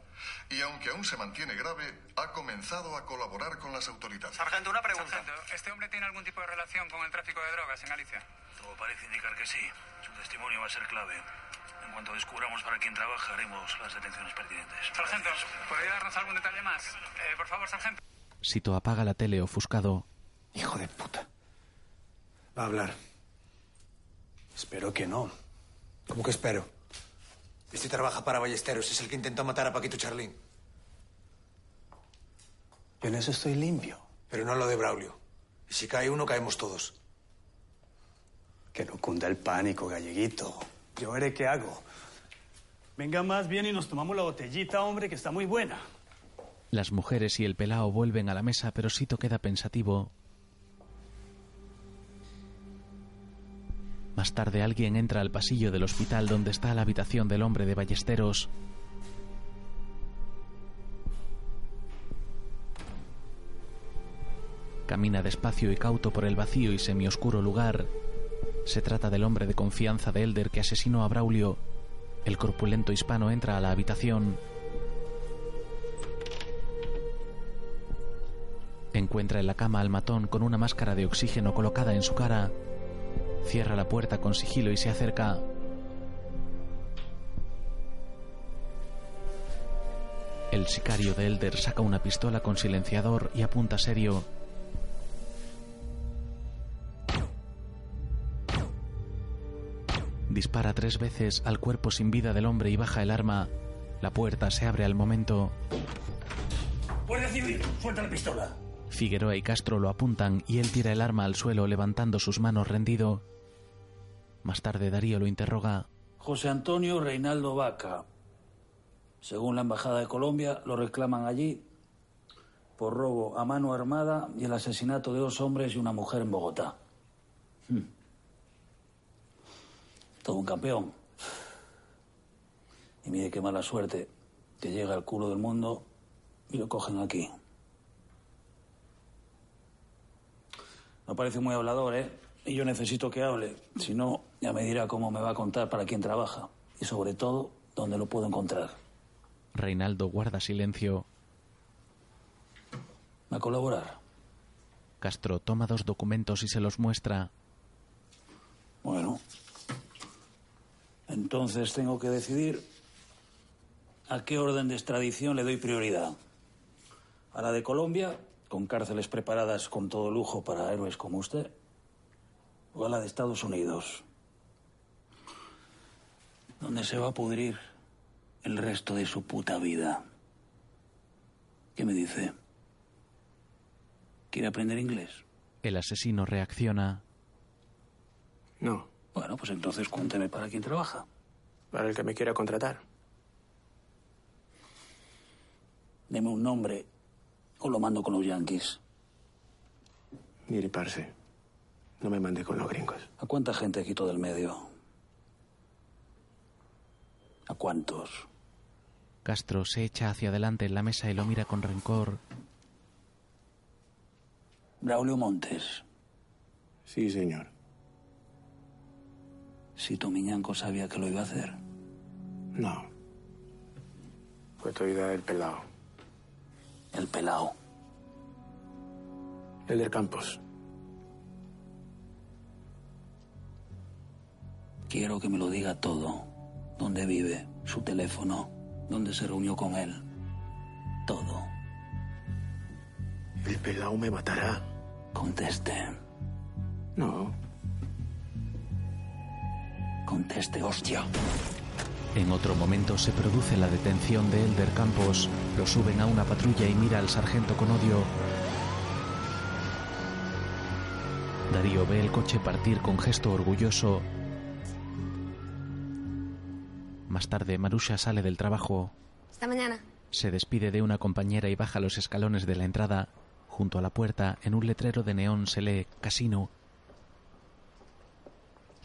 Y aunque aún se mantiene grave, ha comenzado a colaborar con las autoridades. Sargento, una pregunta. ¿este hombre tiene algún tipo de relación con el tráfico de drogas en Galicia? Todo parece indicar que sí. Su testimonio va a ser clave. En cuanto descubramos para quién trabaja, haremos las detenciones pertinentes. Sargento, ¿podría darnos algún detalle más? Eh, por favor, sargento. Sito apaga la tele ofuscado. Hijo de puta. Va a hablar. Espero que no. ¿Cómo que espero? Este trabaja para Ballesteros, es el que intentó matar a Paquito Charlín. Yo en eso estoy limpio. Pero no lo de Braulio. Y si cae uno, caemos todos. Que no cunda el pánico, galleguito. Yo veré qué hago. Venga más bien y nos tomamos la botellita, hombre, que está muy buena. Las mujeres y el pelao vuelven a la mesa, pero Sito queda pensativo. Más tarde alguien entra al pasillo del hospital donde está la habitación del hombre de Ballesteros. Camina despacio y cauto por el vacío y semioscuro lugar. Se trata del hombre de confianza de Elder que asesinó a Braulio. El corpulento hispano entra a la habitación. Encuentra en la cama al matón con una máscara de oxígeno colocada en su cara. Cierra la puerta con sigilo y se acerca. El sicario de Elder saca una pistola con silenciador y apunta serio. Dispara tres veces al cuerpo sin vida del hombre y baja el arma. La puerta se abre al momento. Guardia Civil, suelta la pistola. Figueroa y Castro lo apuntan y él tira el arma al suelo levantando sus manos rendido. Más tarde Darío lo interroga. José Antonio Reinaldo Vaca. Según la Embajada de Colombia, lo reclaman allí por robo a mano armada y el asesinato de dos hombres y una mujer en Bogotá. Hmm. Todo un campeón. Y mire qué mala suerte que llega al culo del mundo y lo cogen aquí. No parece muy hablador, ¿eh? Y yo necesito que hable. Si no, ya me dirá cómo me va a contar para quién trabaja. Y sobre todo, dónde lo puedo encontrar. Reinaldo guarda silencio. ¿Va a colaborar? Castro toma dos documentos y se los muestra. Bueno. Entonces tengo que decidir a qué orden de extradición le doy prioridad. A la de Colombia, con cárceles preparadas con todo lujo para héroes como usted, o a la de Estados Unidos, donde se va a pudrir el resto de su puta vida. ¿Qué me dice? ¿Quiere aprender inglés? El asesino reacciona. No. Bueno, pues entonces cuénteme para quién trabaja. Para el que me quiera contratar. Deme un nombre o lo mando con los yankees. Mire, parce. No me mande con los gringos. ¿A cuánta gente quito del medio? ¿A cuántos? Castro se echa hacia adelante en la mesa y lo mira con rencor. Braulio Montes. Sí, señor. Si Tomiñanco sabía que lo iba a hacer. No. Fue toda idea del pelado. El pelao. El del Campos. Quiero que me lo diga todo. Dónde vive, su teléfono, dónde se reunió con él. Todo. El pelao me matará. Conteste. No. Conteste, hostia. En otro momento se produce la detención de Elder Campos. Lo suben a una patrulla y mira al sargento con odio. Darío ve el coche partir con gesto orgulloso. Más tarde, Marusha sale del trabajo. Hasta mañana. Se despide de una compañera y baja los escalones de la entrada. Junto a la puerta, en un letrero de neón se lee Casino.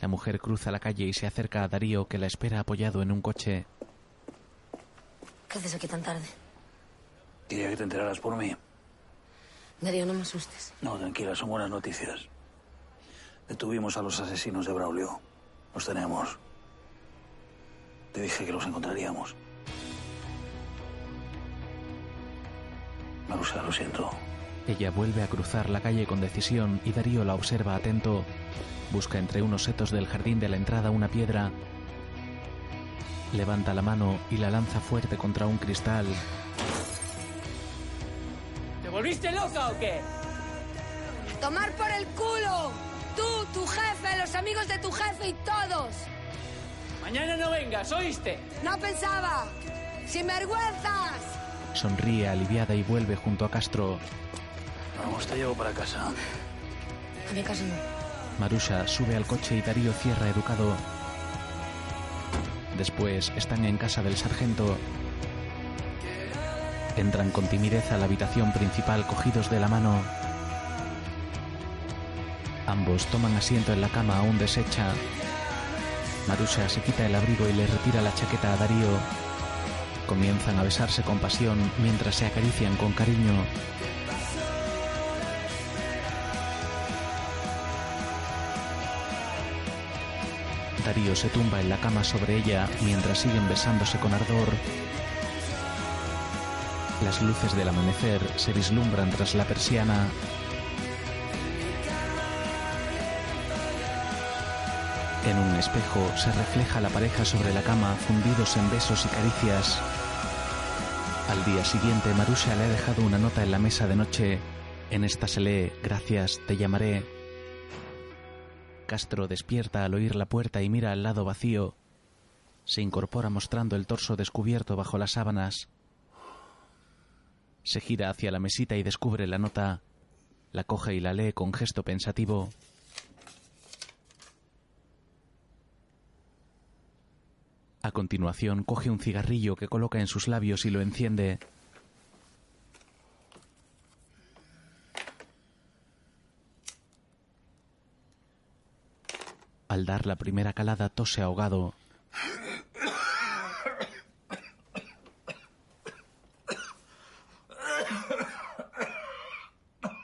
La mujer cruza la calle y se acerca a Darío, que la espera apoyado en un coche. ¿Qué haces aquí tan tarde? Quería que te enteraras por mí. Darío, no me asustes. No, tranquila, son buenas noticias. Detuvimos a los asesinos de Braulio. Los tenemos. Te dije que los encontraríamos. Marusa, lo siento. Ella vuelve a cruzar la calle con decisión y Darío la observa atento. Busca entre unos setos del jardín de la entrada una piedra. Levanta la mano y la lanza fuerte contra un cristal. ¿Te volviste loca o qué? ¡Tomar por el culo! Tú, tu jefe, los amigos de tu jefe y todos. Mañana no vengas, ¿oíste? No pensaba. ¡Sin vergüenzas! Sonríe aliviada y vuelve junto a Castro. Vamos, te llevo para casa. A mi casa no. Marusha sube al coche y Darío cierra educado. Después están en casa del sargento. Entran con timidez a la habitación principal cogidos de la mano. Ambos toman asiento en la cama aún deshecha. Marusha se quita el abrigo y le retira la chaqueta a Darío. Comienzan a besarse con pasión mientras se acarician con cariño. Darío se tumba en la cama sobre ella mientras siguen besándose con ardor. Las luces del amanecer se vislumbran tras la persiana. En un espejo se refleja la pareja sobre la cama, fundidos en besos y caricias. Al día siguiente, Marusha le ha dejado una nota en la mesa de noche. En esta se lee, gracias, te llamaré. Castro despierta al oír la puerta y mira al lado vacío. Se incorpora mostrando el torso descubierto bajo las sábanas. Se gira hacia la mesita y descubre la nota. La coge y la lee con gesto pensativo. A continuación coge un cigarrillo que coloca en sus labios y lo enciende. Al dar la primera calada tose ahogado.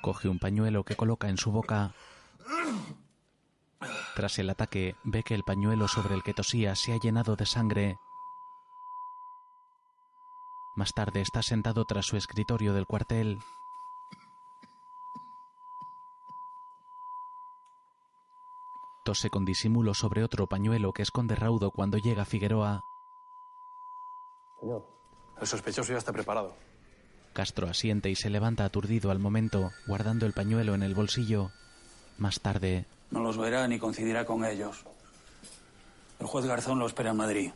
Coge un pañuelo que coloca en su boca. Tras el ataque, ve que el pañuelo sobre el que tosía se ha llenado de sangre. Más tarde está sentado tras su escritorio del cuartel. Tose con disimulo sobre otro pañuelo que esconde raudo cuando llega Figueroa. Señor. El sospechoso ya está preparado. Castro asiente y se levanta aturdido al momento, guardando el pañuelo en el bolsillo. Más tarde, No los verá ni coincidirá con ellos. El juez Garzón lo espera en Madrid.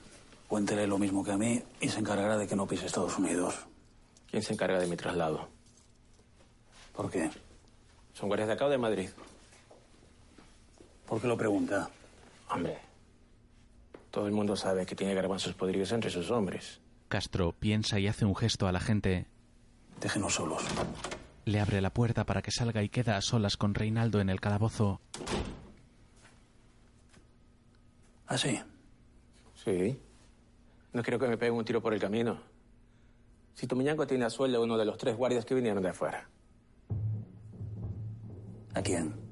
Cuéntele lo mismo que a mí y se encargará de que no pise Estados Unidos. ¿Quién se encarga de mi traslado? ¿Por qué? ¿Son guardias de acá o de Madrid? ¿Por qué lo pregunta? Hombre, todo el mundo sabe que tiene garbanzos podridos entre sus hombres. Castro piensa y hace un gesto a la gente. Déjenos solos. Le abre la puerta para que salga y queda a solas con Reinaldo en el calabozo. ¿Ah, sí? Sí. No quiero que me peguen un tiro por el camino. Si Tomiñanco tiene a sueldo a uno de los tres guardias que vinieron de afuera. ¿A quién?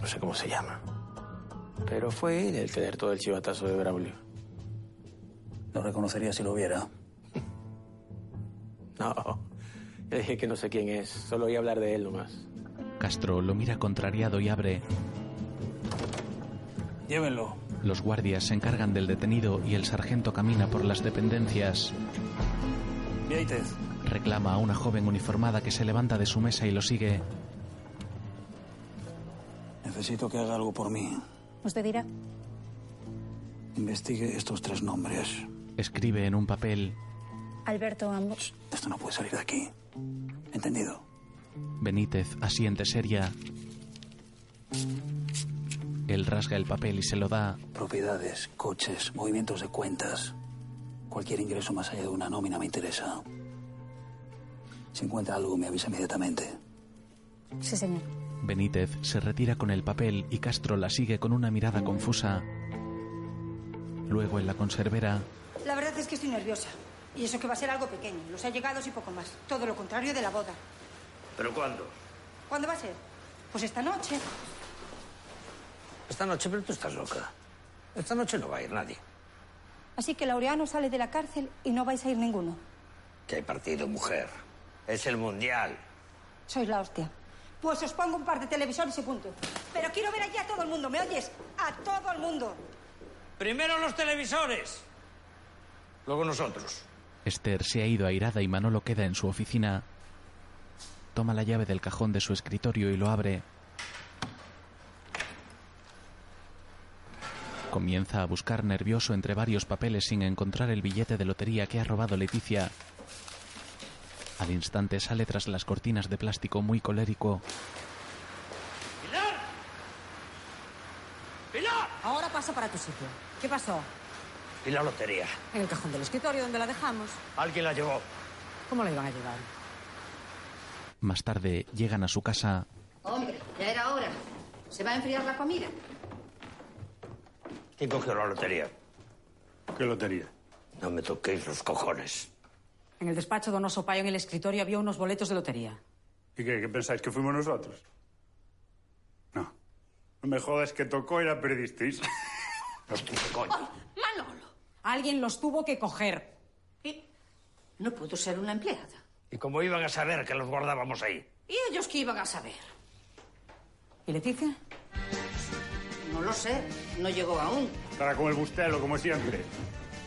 No sé cómo se llama. Pero fue él el que le todo el chivatazo de Braulio. Lo reconocería si lo viera. No. Le dije que no sé quién es. Solo oí hablar de él nomás. Castro lo mira contrariado y abre. Llévenlo. Los guardias se encargan del detenido y el sargento camina por las dependencias. Vieitez. Reclama a una joven uniformada que se levanta de su mesa y lo sigue. Necesito que haga algo por mí. ¿Usted dirá? Investigue estos tres nombres. Escribe en un papel. Alberto ambos. Esto no puede salir de aquí. ¿Entendido? Benítez asiente seria. Él rasga el papel y se lo da. Propiedades, coches, movimientos de cuentas. Cualquier ingreso más allá de una nómina me interesa. Si encuentra algo, me avisa inmediatamente. Sí, señor. Benítez se retira con el papel y Castro la sigue con una mirada confusa. Luego en la conservera, La verdad es que estoy nerviosa. Y eso que va a ser algo pequeño. Los allegados y poco más. Todo lo contrario de la boda. ¿Pero cuándo? ¿Cuándo va a ser? Pues esta noche. Esta noche, pero tú estás loca. Esta noche no va a ir nadie. Así que Laureano sale de la cárcel y no vais a ir ninguno. Que hay partido, mujer. Es el mundial. Sois la hostia. Pues os pongo un par de televisores y punto. Pero quiero ver allí a todo el mundo, ¿me oyes? A todo el mundo. Primero los televisores. Luego nosotros. Esther se ha ido airada y Manolo queda en su oficina. Toma la llave del cajón de su escritorio y lo abre. Comienza a buscar nervioso entre varios papeles sin encontrar el billete de lotería que ha robado Leticia. Al instante sale tras las cortinas de plástico muy colérico. ¡Pilar! ¡Pilar! Ahora paso para tu sitio. ¿Qué pasó? ¿Y la lotería? En el cajón del escritorio donde la dejamos. Alguien la llevó. ¿Cómo la iban a llevar? Más tarde llegan a su casa. Hombre, ya era hora. ¿Se va a enfriar la comida? ¿Quién cogió la lotería? ¿Qué lotería? No me toquéis los cojones. En el despacho de Donoso Payo, en el escritorio, había unos boletos de lotería. ¿Y qué? ¿Qué pensáis? ¿Que fuimos nosotros? No. No me jodas que tocó y la perdisteis. Coño. Manolo. Alguien los tuvo que coger. No puedo ser una empleada. ¿Y cómo iban a saber que los guardábamos ahí? ¿Y ellos qué iban a saber? ¿Y Leticia? No lo sé. No llegó aún. Estará como el bustelo, como siempre.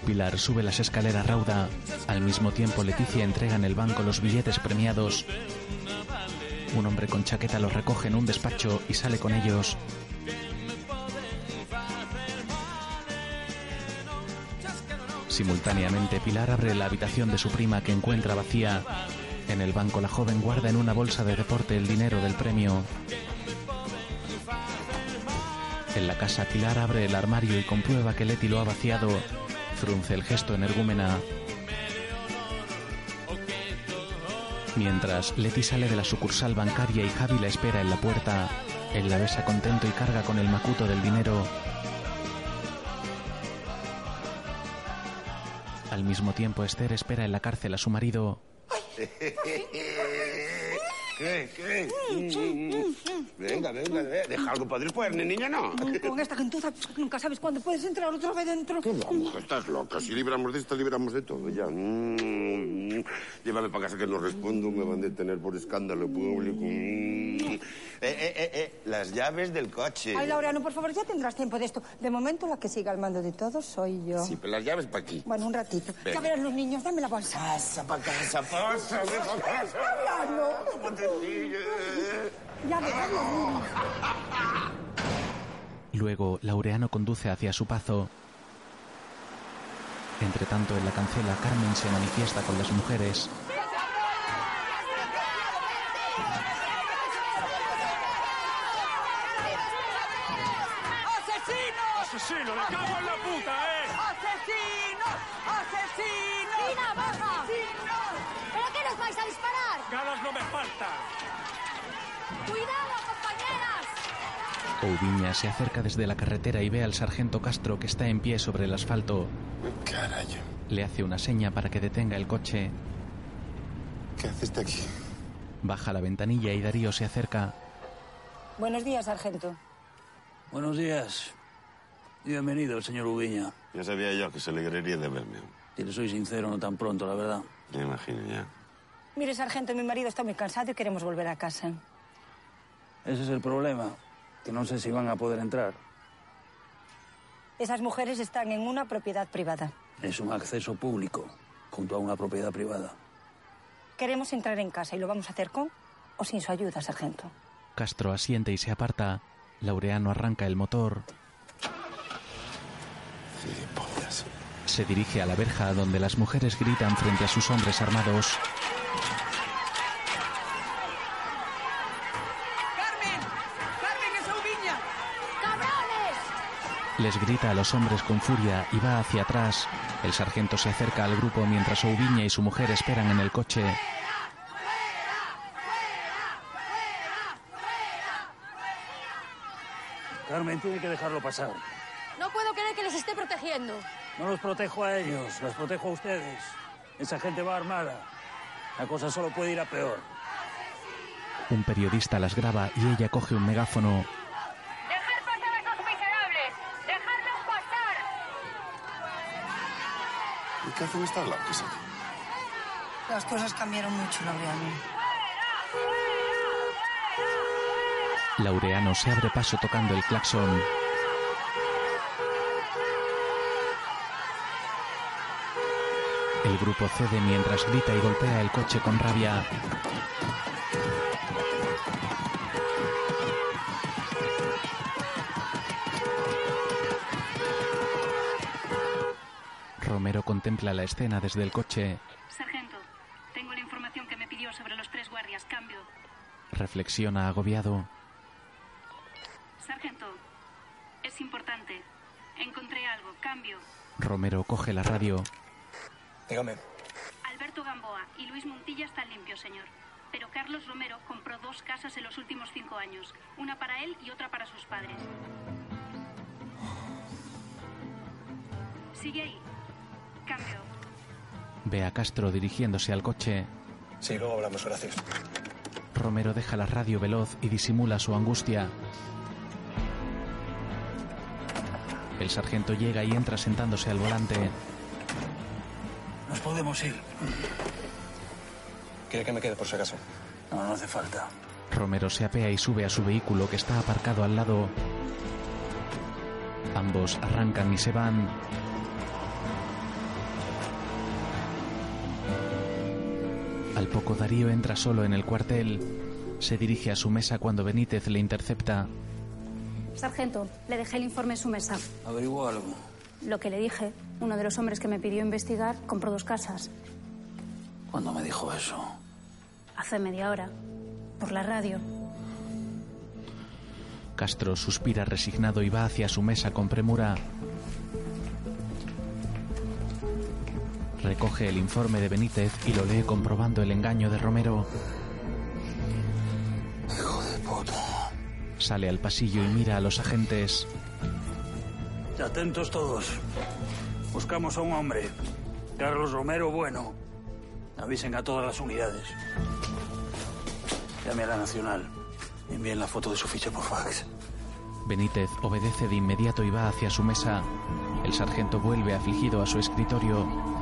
Pilar sube las escaleras rauda. Al mismo tiempo, Leticia entrega en el banco los billetes premiados. Un hombre con chaqueta los recoge en un despacho y sale con ellos. Simultáneamente, Pilar abre la habitación de su prima que encuentra vacía. En el banco, la joven guarda en una bolsa de deporte el dinero del premio. En la casa, Pilar abre el armario y comprueba que Leti lo ha vaciado. Frunce el gesto energúmena. Mientras, Leti sale de la sucursal bancaria y Javi la espera en la puerta. Él la besa contento y carga con el macuto del dinero. Al mismo tiempo, Esther espera en la cárcel a su marido. ¿Qué? ¿Qué? Venga, venga, eh, deja algo para después, ni niña, no. Con esta gentuza nunca sabes cuándo puedes entrar otra vez dentro. Vamos, estás loca. Si libramos de esta, libramos de todo ya. Mm. Llévame para casa que no respondo. Me van a detener por escándalo público. Mm. Eh, eh, las llaves del coche. Ay, Laureano, por favor, ya tendrás tiempo de esto. De momento, la que siga al mando de todo soy yo. Sí, pero las llaves para aquí. Bueno, un ratito. Venga. Ya verán los niños, dame la bolsa. Pasa para casa, pasa, para casa. Ya. Luego, Laureano conduce hacia su pazo. Entre tanto, en la cancela, Carmen se manifiesta con las mujeres. ¡Asesinos! ¡Asesino! ¡Le cago en la puta, eh! ¡Ganas no me faltan! ¡Cuidado, compañeras! Oubiña se acerca desde la carretera y ve al sargento Castro que está en pie sobre el asfalto. Caray. Le hace una seña para que detenga el coche. ¿Qué haces aquí? Baja la ventanilla y Darío se acerca. Buenos días, sargento. Buenos días. Bienvenido, señor Ubiña. Ya sabía yo que se alegraría de verme. Si le soy sincero, no tan pronto, la verdad. Me imagino ya. Mire, sargento, mi marido está muy cansado y queremos volver a casa. Ese es el problema, que no sé si van a poder entrar. Esas mujeres están en una propiedad privada. Es un acceso público, junto a una propiedad privada. Queremos entrar en casa y lo vamos a hacer con o sin su ayuda, sargento. Castro asiente y se aparta. Laureano arranca el motor. Se dirige a la verja donde las mujeres gritan frente a sus hombres armados. Les grita a los hombres con furia y va hacia atrás. El sargento se acerca al grupo mientras Oubiña y su mujer esperan en el coche. Carmen tiene que dejarlo pasar. No puedo creer que les esté protegiendo. No los protejo a ellos, los protejo a ustedes. Esa gente va armada. La cosa solo puede ir a peor. Un periodista las graba y ella coge un megáfono. ¡Dejar pasar a esos miserables! ¡Dejarlos pasar! ¿Y qué? Las cosas cambiaron mucho, Laureano. Laureano se abre paso tocando el claxon. El grupo cede mientras grita y golpea el coche con rabia. Contempla la escena desde el coche. Sargento, tengo la información que me pidió sobre los tres guardias. Cambio. Reflexiona agobiado. Sargento, es importante. Encontré algo. Cambio. Romero coge la radio. Dígame. Alberto Gamboa y Luis Montilla están limpios, señor. Pero Carlos Romero compró dos casas en los últimos cinco años. Una para él y otra para sus padres. Sigue ahí. Cambio. Ve a Castro dirigiéndose al coche. Sí, luego hablamos, gracias. Romero deja la radio veloz y disimula su angustia. El sargento llega y entra sentándose al volante. Nos podemos ir. ¿Quiere que me quede por si acaso? No, no hace falta. Romero se apea y sube a su vehículo que está aparcado al lado. Ambos arrancan y se van. Al poco Darío entra solo en el cuartel. Se dirige a su mesa cuando Benítez le intercepta. Sargento, le dejé el informe en su mesa. Averiguó algo. Lo que le dije, uno de los hombres que me pidió investigar compró dos casas. ¿Cuándo me dijo eso? Hace media hora. Por la radio. Castro suspira resignado y va hacia su mesa con premura. Recoge el informe de Benítez y lo lee comprobando el engaño de Romero. Hijo de puta. Sale al pasillo y mira a los agentes. Atentos todos. Buscamos a un hombre. Carlos Romero Bueno. Avisen a todas las unidades. Llame a la Nacional. Envíen la foto de su ficha por fax. Benítez obedece de inmediato y va hacia su mesa. El sargento vuelve afligido a su escritorio.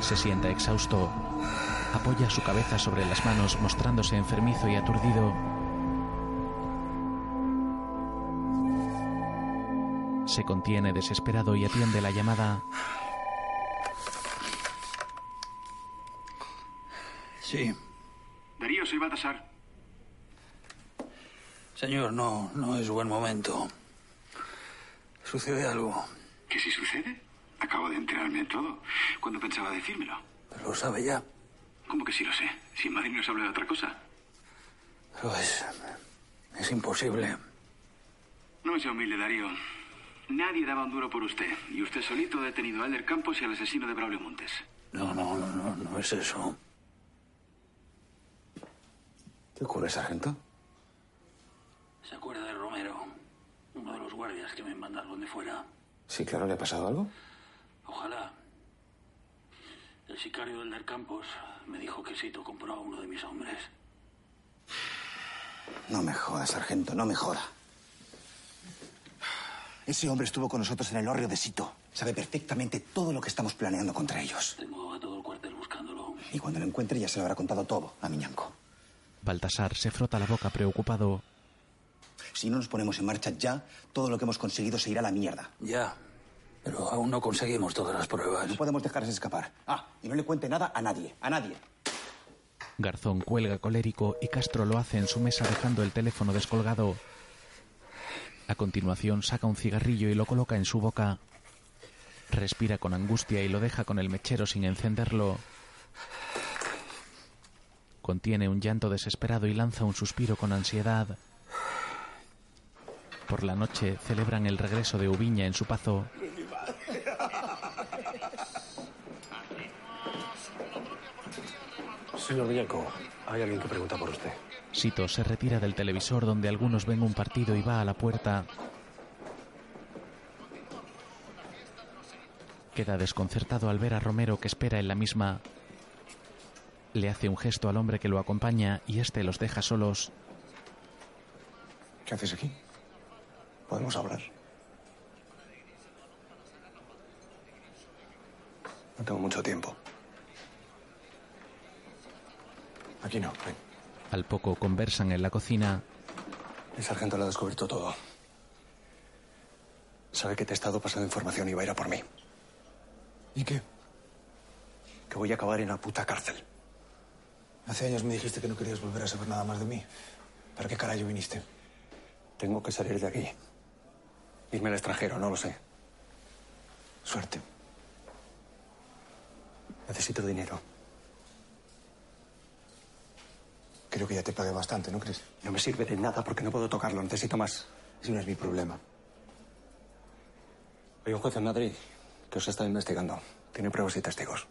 Se sienta exhausto. Apoya su cabeza sobre las manos mostrándose enfermizo y aturdido. Se contiene desesperado y atiende la llamada. Sí. Darío, soy Baltasar. Señor, no, no es buen momento. Sucede algo. ¿Qué si sucede? Acabo de enterarme de todo. ¿Cuándo pensaba decírmelo? Pero lo sabe ya. ¿Cómo que sí lo sé? Si en Madrid no se habla de otra cosa. Pero es. Es imposible. No sea humilde, Darío. Nadie daba un duro por usted. Y usted solito ha detenido a Elder Campos y al asesino de Braulio Montes. No, no, no, no, no es eso. ¿Qué ocurre, sargento? ¿Se acuerda de Romero? Uno de los guardias que me mandaron donde fuera. Sí, claro, ¿le ha pasado algo? Ojalá. El sicario del Campos me dijo que Sito compró a uno de mis hombres. No me joda, sargento, no me joda. Ese hombre estuvo con nosotros en el horrio de Sito. Sabe perfectamente todo lo que estamos planeando contra ellos. Tengo a todo el cuartel buscándolo. Y cuando lo encuentre ya se lo habrá contado todo a Miñanco. Baltasar se frota la boca preocupado. Si no nos ponemos en marcha ya, todo lo que hemos conseguido se irá a la mierda. Ya, pero aún no conseguimos todas las pruebas. No podemos dejarles escapar. Ah, y no le cuente nada a nadie, a nadie. Garzón cuelga colérico y Castro lo hace en su mesa dejando el teléfono descolgado. A continuación saca un cigarrillo y lo coloca en su boca. Respira con angustia y lo deja con el mechero sin encenderlo. Contiene un llanto desesperado y lanza un suspiro con ansiedad. Por la noche celebran el regreso de Ubiña en su pazo. Señor Villaco, hay alguien que pregunta por usted. Sito se retira del televisor donde algunos ven un partido y va a la puerta. Queda desconcertado al ver a Romero que espera en la misma. Le hace un gesto al hombre que lo acompaña y este los deja solos. ¿Qué haces aquí? Podemos hablar. No tengo mucho tiempo. Aquí no, ven. Al poco conversan en la cocina. El sargento lo ha descubierto todo. Sabe que te he estado pasando información y va a ir a por mí. ¿Y qué? Que voy a acabar en la puta cárcel. Hace años me dijiste que no querías volver a saber nada más de mí. ¿Para qué carajo viniste? Tengo que salir de aquí. Irme al extranjero, no lo sé. Suerte. Necesito dinero. Creo que ya te pagué bastante, ¿no crees? No me sirve de nada porque no puedo tocarlo. Necesito más. Ese no es mi problema. Hay un juez en Madrid que os está investigando. Tiene pruebas y testigos.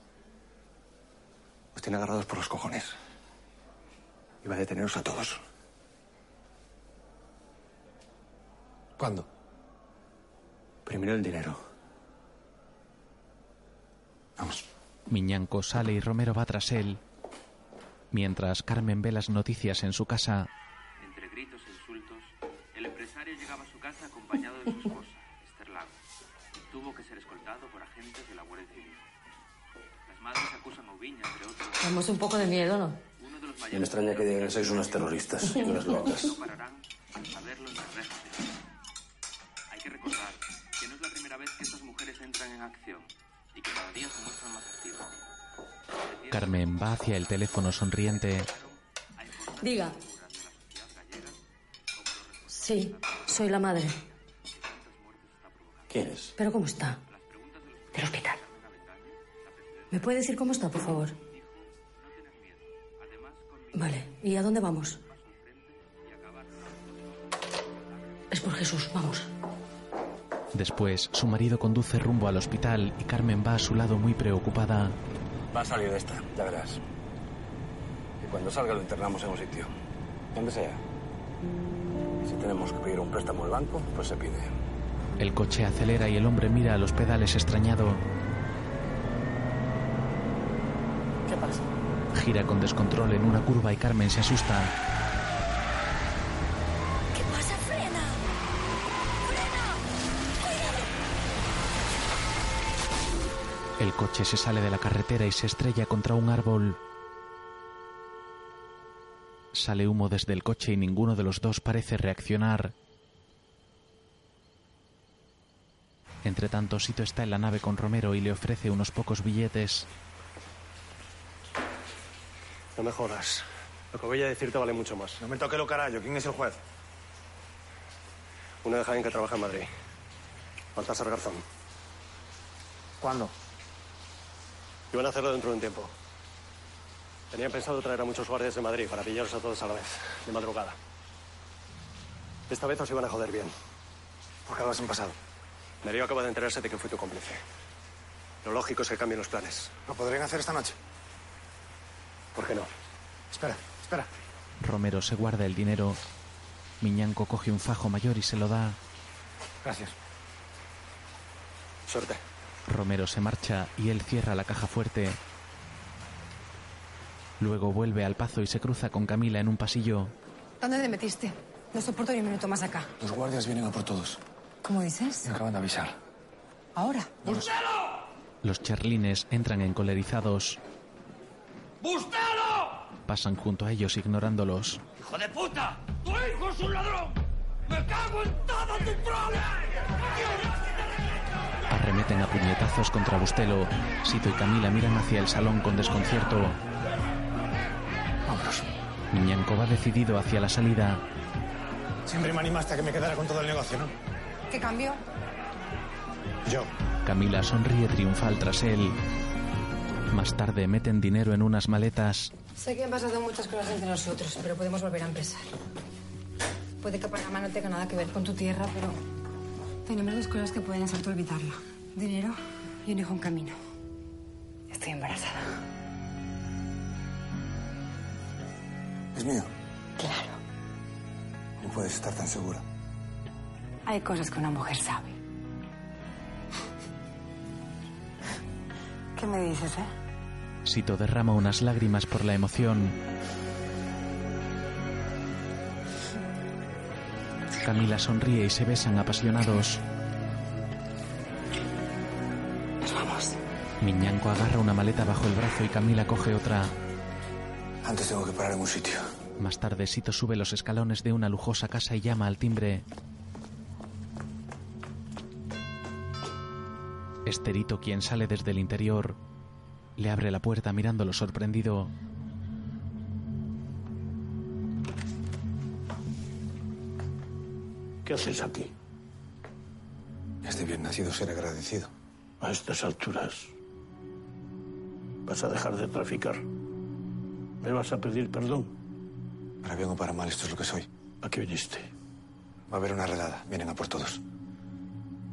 Os tiene agarrados por los cojones. Y va a deteneros a todos. ¿Cuándo? Primero el dinero. Vamos. Miñanco sale y Romero va tras él. Mientras Carmen ve las noticias en su casa, Entre gritos e insultos, el empresario llegaba a su casa acompañado de su esposa, Esther Lago. Tuvo que ser escoltado por agentes de la Guardia Civil. Las madres acusan a Ubiña, entre otros. Tenemos un poco de miedo, ¿no? Uno de los Me mayores extraña que digan que sois unas terroristas y unas locas. no pararán hasta verlo en las rejas de Gaza. Hay que recordar que no es la primera vez que estas mujeres entran en acción y que cada día se muestran más activas. Carmen va hacia el teléfono sonriente. Diga. Sí, soy la madre. ¿Quién es? ¿Pero cómo está? Del hospital. ¿Me puede decir cómo está, por favor? Vale, ¿y a dónde vamos? Es por Jesús, vamos. Después, su marido conduce rumbo al hospital y Carmen va a su lado muy preocupada. Va a salir de esta, ya verás. Y cuando salga lo internamos en un sitio. Donde sea. Y si tenemos que pedir un préstamo al banco, pues se pide. El coche acelera y el hombre mira a los pedales extrañado. ¿Qué pasa? Gira con descontrol en una curva y Carmen se asusta. El coche se sale de la carretera y se estrella contra un árbol. Sale humo desde el coche y ninguno de los dos parece reaccionar. Entre tanto, Sito está en la nave con Romero y le ofrece unos pocos billetes. No me jodas. Lo que voy a decirte vale mucho más. No me toque lo carajo. ¿Quién es el juez? Uno de Jaén que trabaja en Madrid. Baltasar Garzón. ¿Cuándo? Iban a hacerlo dentro de un tiempo. Tenían pensado traer a muchos guardias de Madrid para pillaros a todos a la vez, de madrugada. Esta vez os iban a joder bien. ¿Por qué lo han pasado? Darío acaba de enterarse de que fui tu cómplice. Lo lógico es que cambien los planes. ¿Lo podrían hacer esta noche? ¿Por qué no? Espera, espera. Romero se guarda el dinero. Miñanco coge un fajo mayor y se lo da. Gracias. Suerte. Romero se marcha y él cierra la caja fuerte. Luego vuelve al pazo y se cruza con Camila en un pasillo. ¿Dónde te metiste? No soporto ni un minuto más acá. Los guardias vienen a por todos. ¿Cómo dices? Me acaban de avisar. Ahora. Los charlines entran encolerizados. ¡Bustelo! Pasan junto a ellos ignorándolos. ¡Hijo de puta! ¡Tu hijo es un ladrón! ¡Me cago en todo tu trole! Arremeten a puñetazos contra Bustelo. Sito y Camila miran hacia el salón con desconcierto. Vámonos. Miñanco va decidido hacia la salida. Siempre me animaste a que me quedara con todo el negocio, ¿no? ¿Qué cambio? Yo. Camila sonríe triunfal tras él. Más tarde meten dinero en unas maletas. Sé que han pasado muchas cosas entre nosotros, pero podemos volver a empezar. Puede que Panamá no tenga nada que ver con tu tierra, pero tenemos dos cosas que pueden hacerte olvidarla. Dinero y un hijo en camino. Estoy embarazada. ¿Es mío? Claro. No puedes estar tan segura. Hay cosas que una mujer sabe. ¿Qué me dices, eh? Sito derrama unas lágrimas por la emoción. Camila sonríe y se besan apasionados. Miñanco agarra una maleta bajo el brazo y Camila coge otra. Antes tengo que parar en un sitio. Más tarde, Sito sube los escalones de una lujosa casa y llama al timbre. Esterito, quien sale desde el interior, le abre la puerta mirándolo sorprendido. ¿Qué haces aquí? Es de bien nacido ser agradecido. A estas alturas. ¿Vas a dejar de traficar? ¿Me vas a pedir perdón? Para bien o para mal, esto es lo que soy. ¿A qué viniste? Va a haber una redada. Vienen a por todos.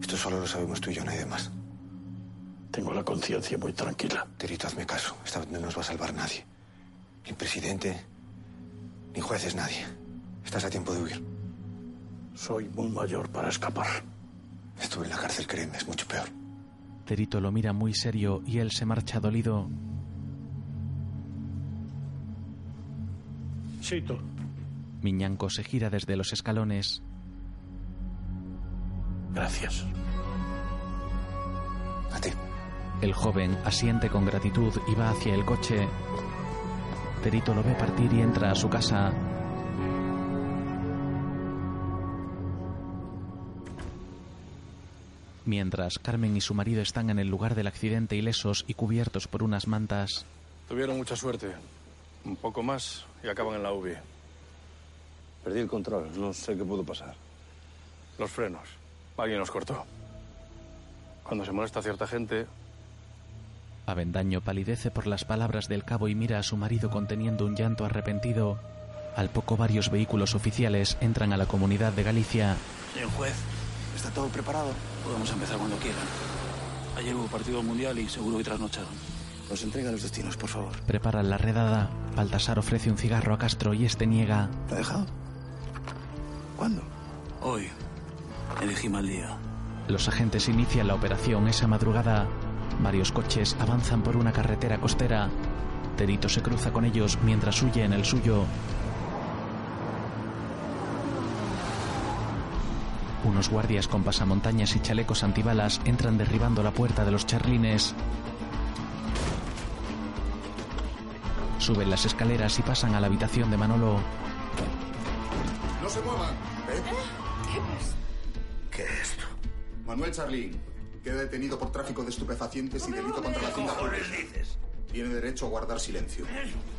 Esto solo lo sabemos tú y yo, nadie más. Tengo la conciencia muy tranquila. Terito, hazme caso. Esta vez no nos va a salvar nadie. Ni presidente, ni jueces, nadie. Estás a tiempo de huir. Soy muy mayor para escapar. Estuve en la cárcel, créeme, es mucho peor. Terito lo mira muy serio y él se marcha dolido. Sito. Miñanco se gira desde los escalones. Gracias. A ti. El joven asiente con gratitud y va hacia el coche. Terito lo ve partir y entra a su casa. Mientras Carmen y su marido están en el lugar del accidente ilesos y cubiertos por unas mantas, Tuvieron mucha suerte. Un poco más y acaban en la UBI. Perdí el control, no sé qué pudo pasar. Los frenos. Alguien los cortó. Cuando se molesta a cierta gente, Avendaño palidece por las palabras del cabo y mira a su marido conteniendo un llanto arrepentido. Al poco varios vehículos oficiales entran a la comunidad de Galicia. Señor juez, ¿está todo preparado? Podemos empezar cuando quieran. Ayer hubo partido mundial y seguro que trasnocharon. Nos entrega los destinos, por favor. Preparan la redada. Baltasar ofrece un cigarro a Castro y este niega. ¿Lo ha dejado? ¿Cuándo? Hoy. Elegí mal día. Los agentes inician la operación esa madrugada. Varios coches avanzan por una carretera costera. Terito se cruza con ellos mientras huye en el suyo. Unos guardias con pasamontañas y chalecos antibalas entran derribando la puerta de los charlines. Suben las escaleras y pasan a la habitación de Manolo. No se muevan. ¿Eh? ¿Qué es esto? Manuel Charlín queda detenido por tráfico de estupefacientes y delito contra la hacienda pública. Tiene derecho a guardar silencio.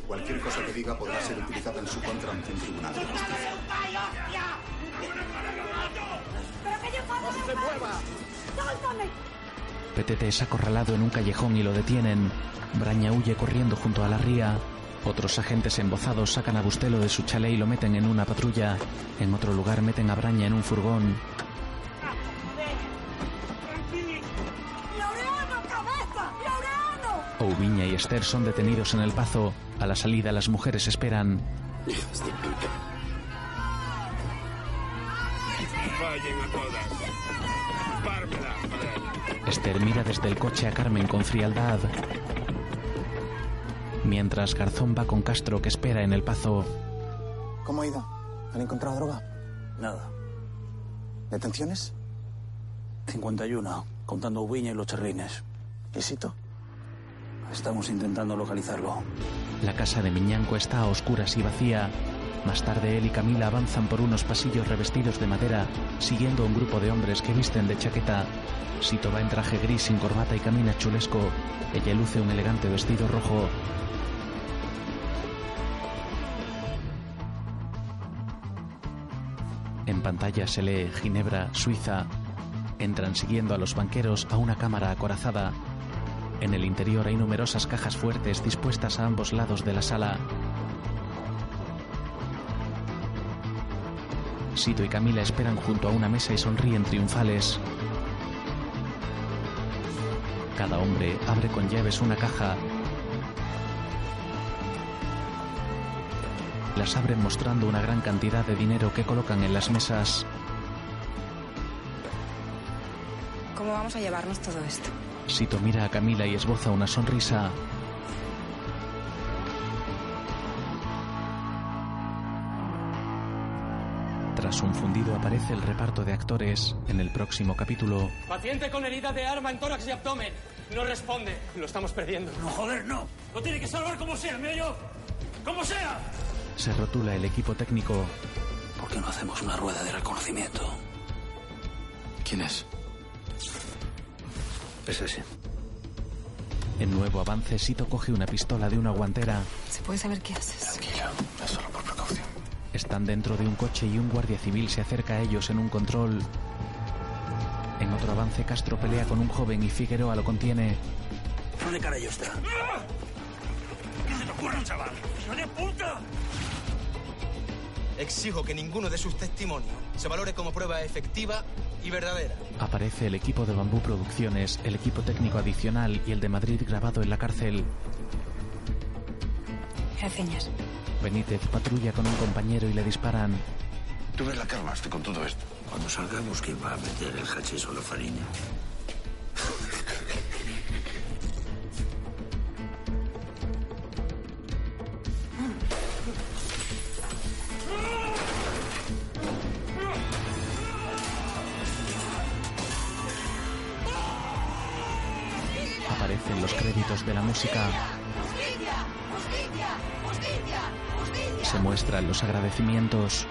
Cualquier cosa que diga podrá ser utilizada en su contra ante un tribunal de justicia. ¡No se mueva! ¡Sáltame! Petete es acorralado en un callejón y lo detienen. Braña huye corriendo junto a la ría. Otros agentes embozados sacan a Bustelo de su chalet y lo meten en una patrulla. En otro lugar meten a Braña en un furgón. Oubiña y Esther son detenidos en el pazo. A la salida las mujeres esperan. Vayan a todas. Pármela. Esther mira desde el coche a Carmen con frialdad. Mientras Garzón va con Castro que espera en el pazo. ¿Cómo ha ido? ¿Han encontrado droga? Nada. ¿Detenciones? 51, contando Ubiña y los cherrines. ¿Y Sito? Estamos intentando localizarlo. La casa de Miñanco está a oscuras y vacía. Más tarde él y Camila avanzan por unos pasillos revestidos de madera, siguiendo a un grupo de hombres que visten de chaqueta. Sito va en traje gris sin corbata y camina chulesco. Ella luce un elegante vestido rojo. En pantalla se lee Ginebra, Suiza. Entran siguiendo a los banqueros a una cámara acorazada. En el interior hay numerosas cajas fuertes dispuestas a ambos lados de la sala. Sito y Camila esperan junto a una mesa y sonríen triunfales. Cada hombre abre con llaves una caja. Las abren mostrando una gran cantidad de dinero que colocan en las mesas. ¿Cómo vamos a llevarnos todo esto? Sito mira a Camila y esboza una sonrisa. Tras un fundido aparece el reparto de actores en el próximo capítulo. Paciente con herida de arma en tórax y abdomen. No responde. Lo estamos perdiendo. No, joder, no. Lo tiene que salvar como sea, medio. ¡Como sea! Se rotula el equipo técnico. ¿Por qué no hacemos una rueda de reconocimiento? ¿Quién es? Es ese. En nuevo avance, Sito coge una pistola de una guantera. ¿Se puede saber qué haces? Tranquila, es solo. Están dentro de un coche y un guardia civil se acerca a ellos en un control. En otro avance, Castro pelea con un joven y Figueroa lo contiene. ¿Dónde carajo está? ¿Qué se te ocurre, chaval? ¡No de puta! Exijo que ninguno de sus testimonios se valore como prueba efectiva y verdadera. Aparece el equipo de Bambú Producciones, el equipo técnico adicional y el de Madrid grabado en la cárcel. Gracias. Benítez patrulla con un compañero y le disparan. Tú ves la que armaste con todo esto. Cuando salgamos, ¿quién va a meter el hachís o la farina? Aparecen los créditos de la música. Los agradecimientos.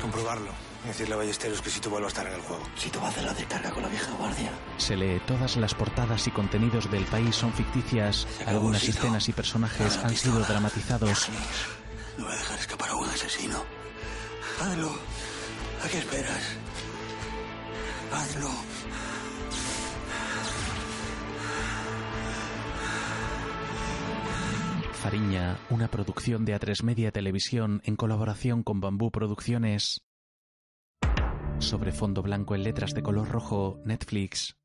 Comprobarlo. Decirle a Ballesteros que si tú vuelve a estar en el juego. Si tú va a hacer la descarga con la vieja guardia. Se lee todas las portadas y contenidos del país son ficticias. Algunas Sito. escenas y personajes han sido dramatizados. No voy a dejar escapar a un asesino. Hazlo. ¿A qué esperas? Hazlo. Fariña, una producción de A3 Media Televisión en colaboración con Bambú Producciones. Sobre fondo blanco en letras de color rojo, Netflix.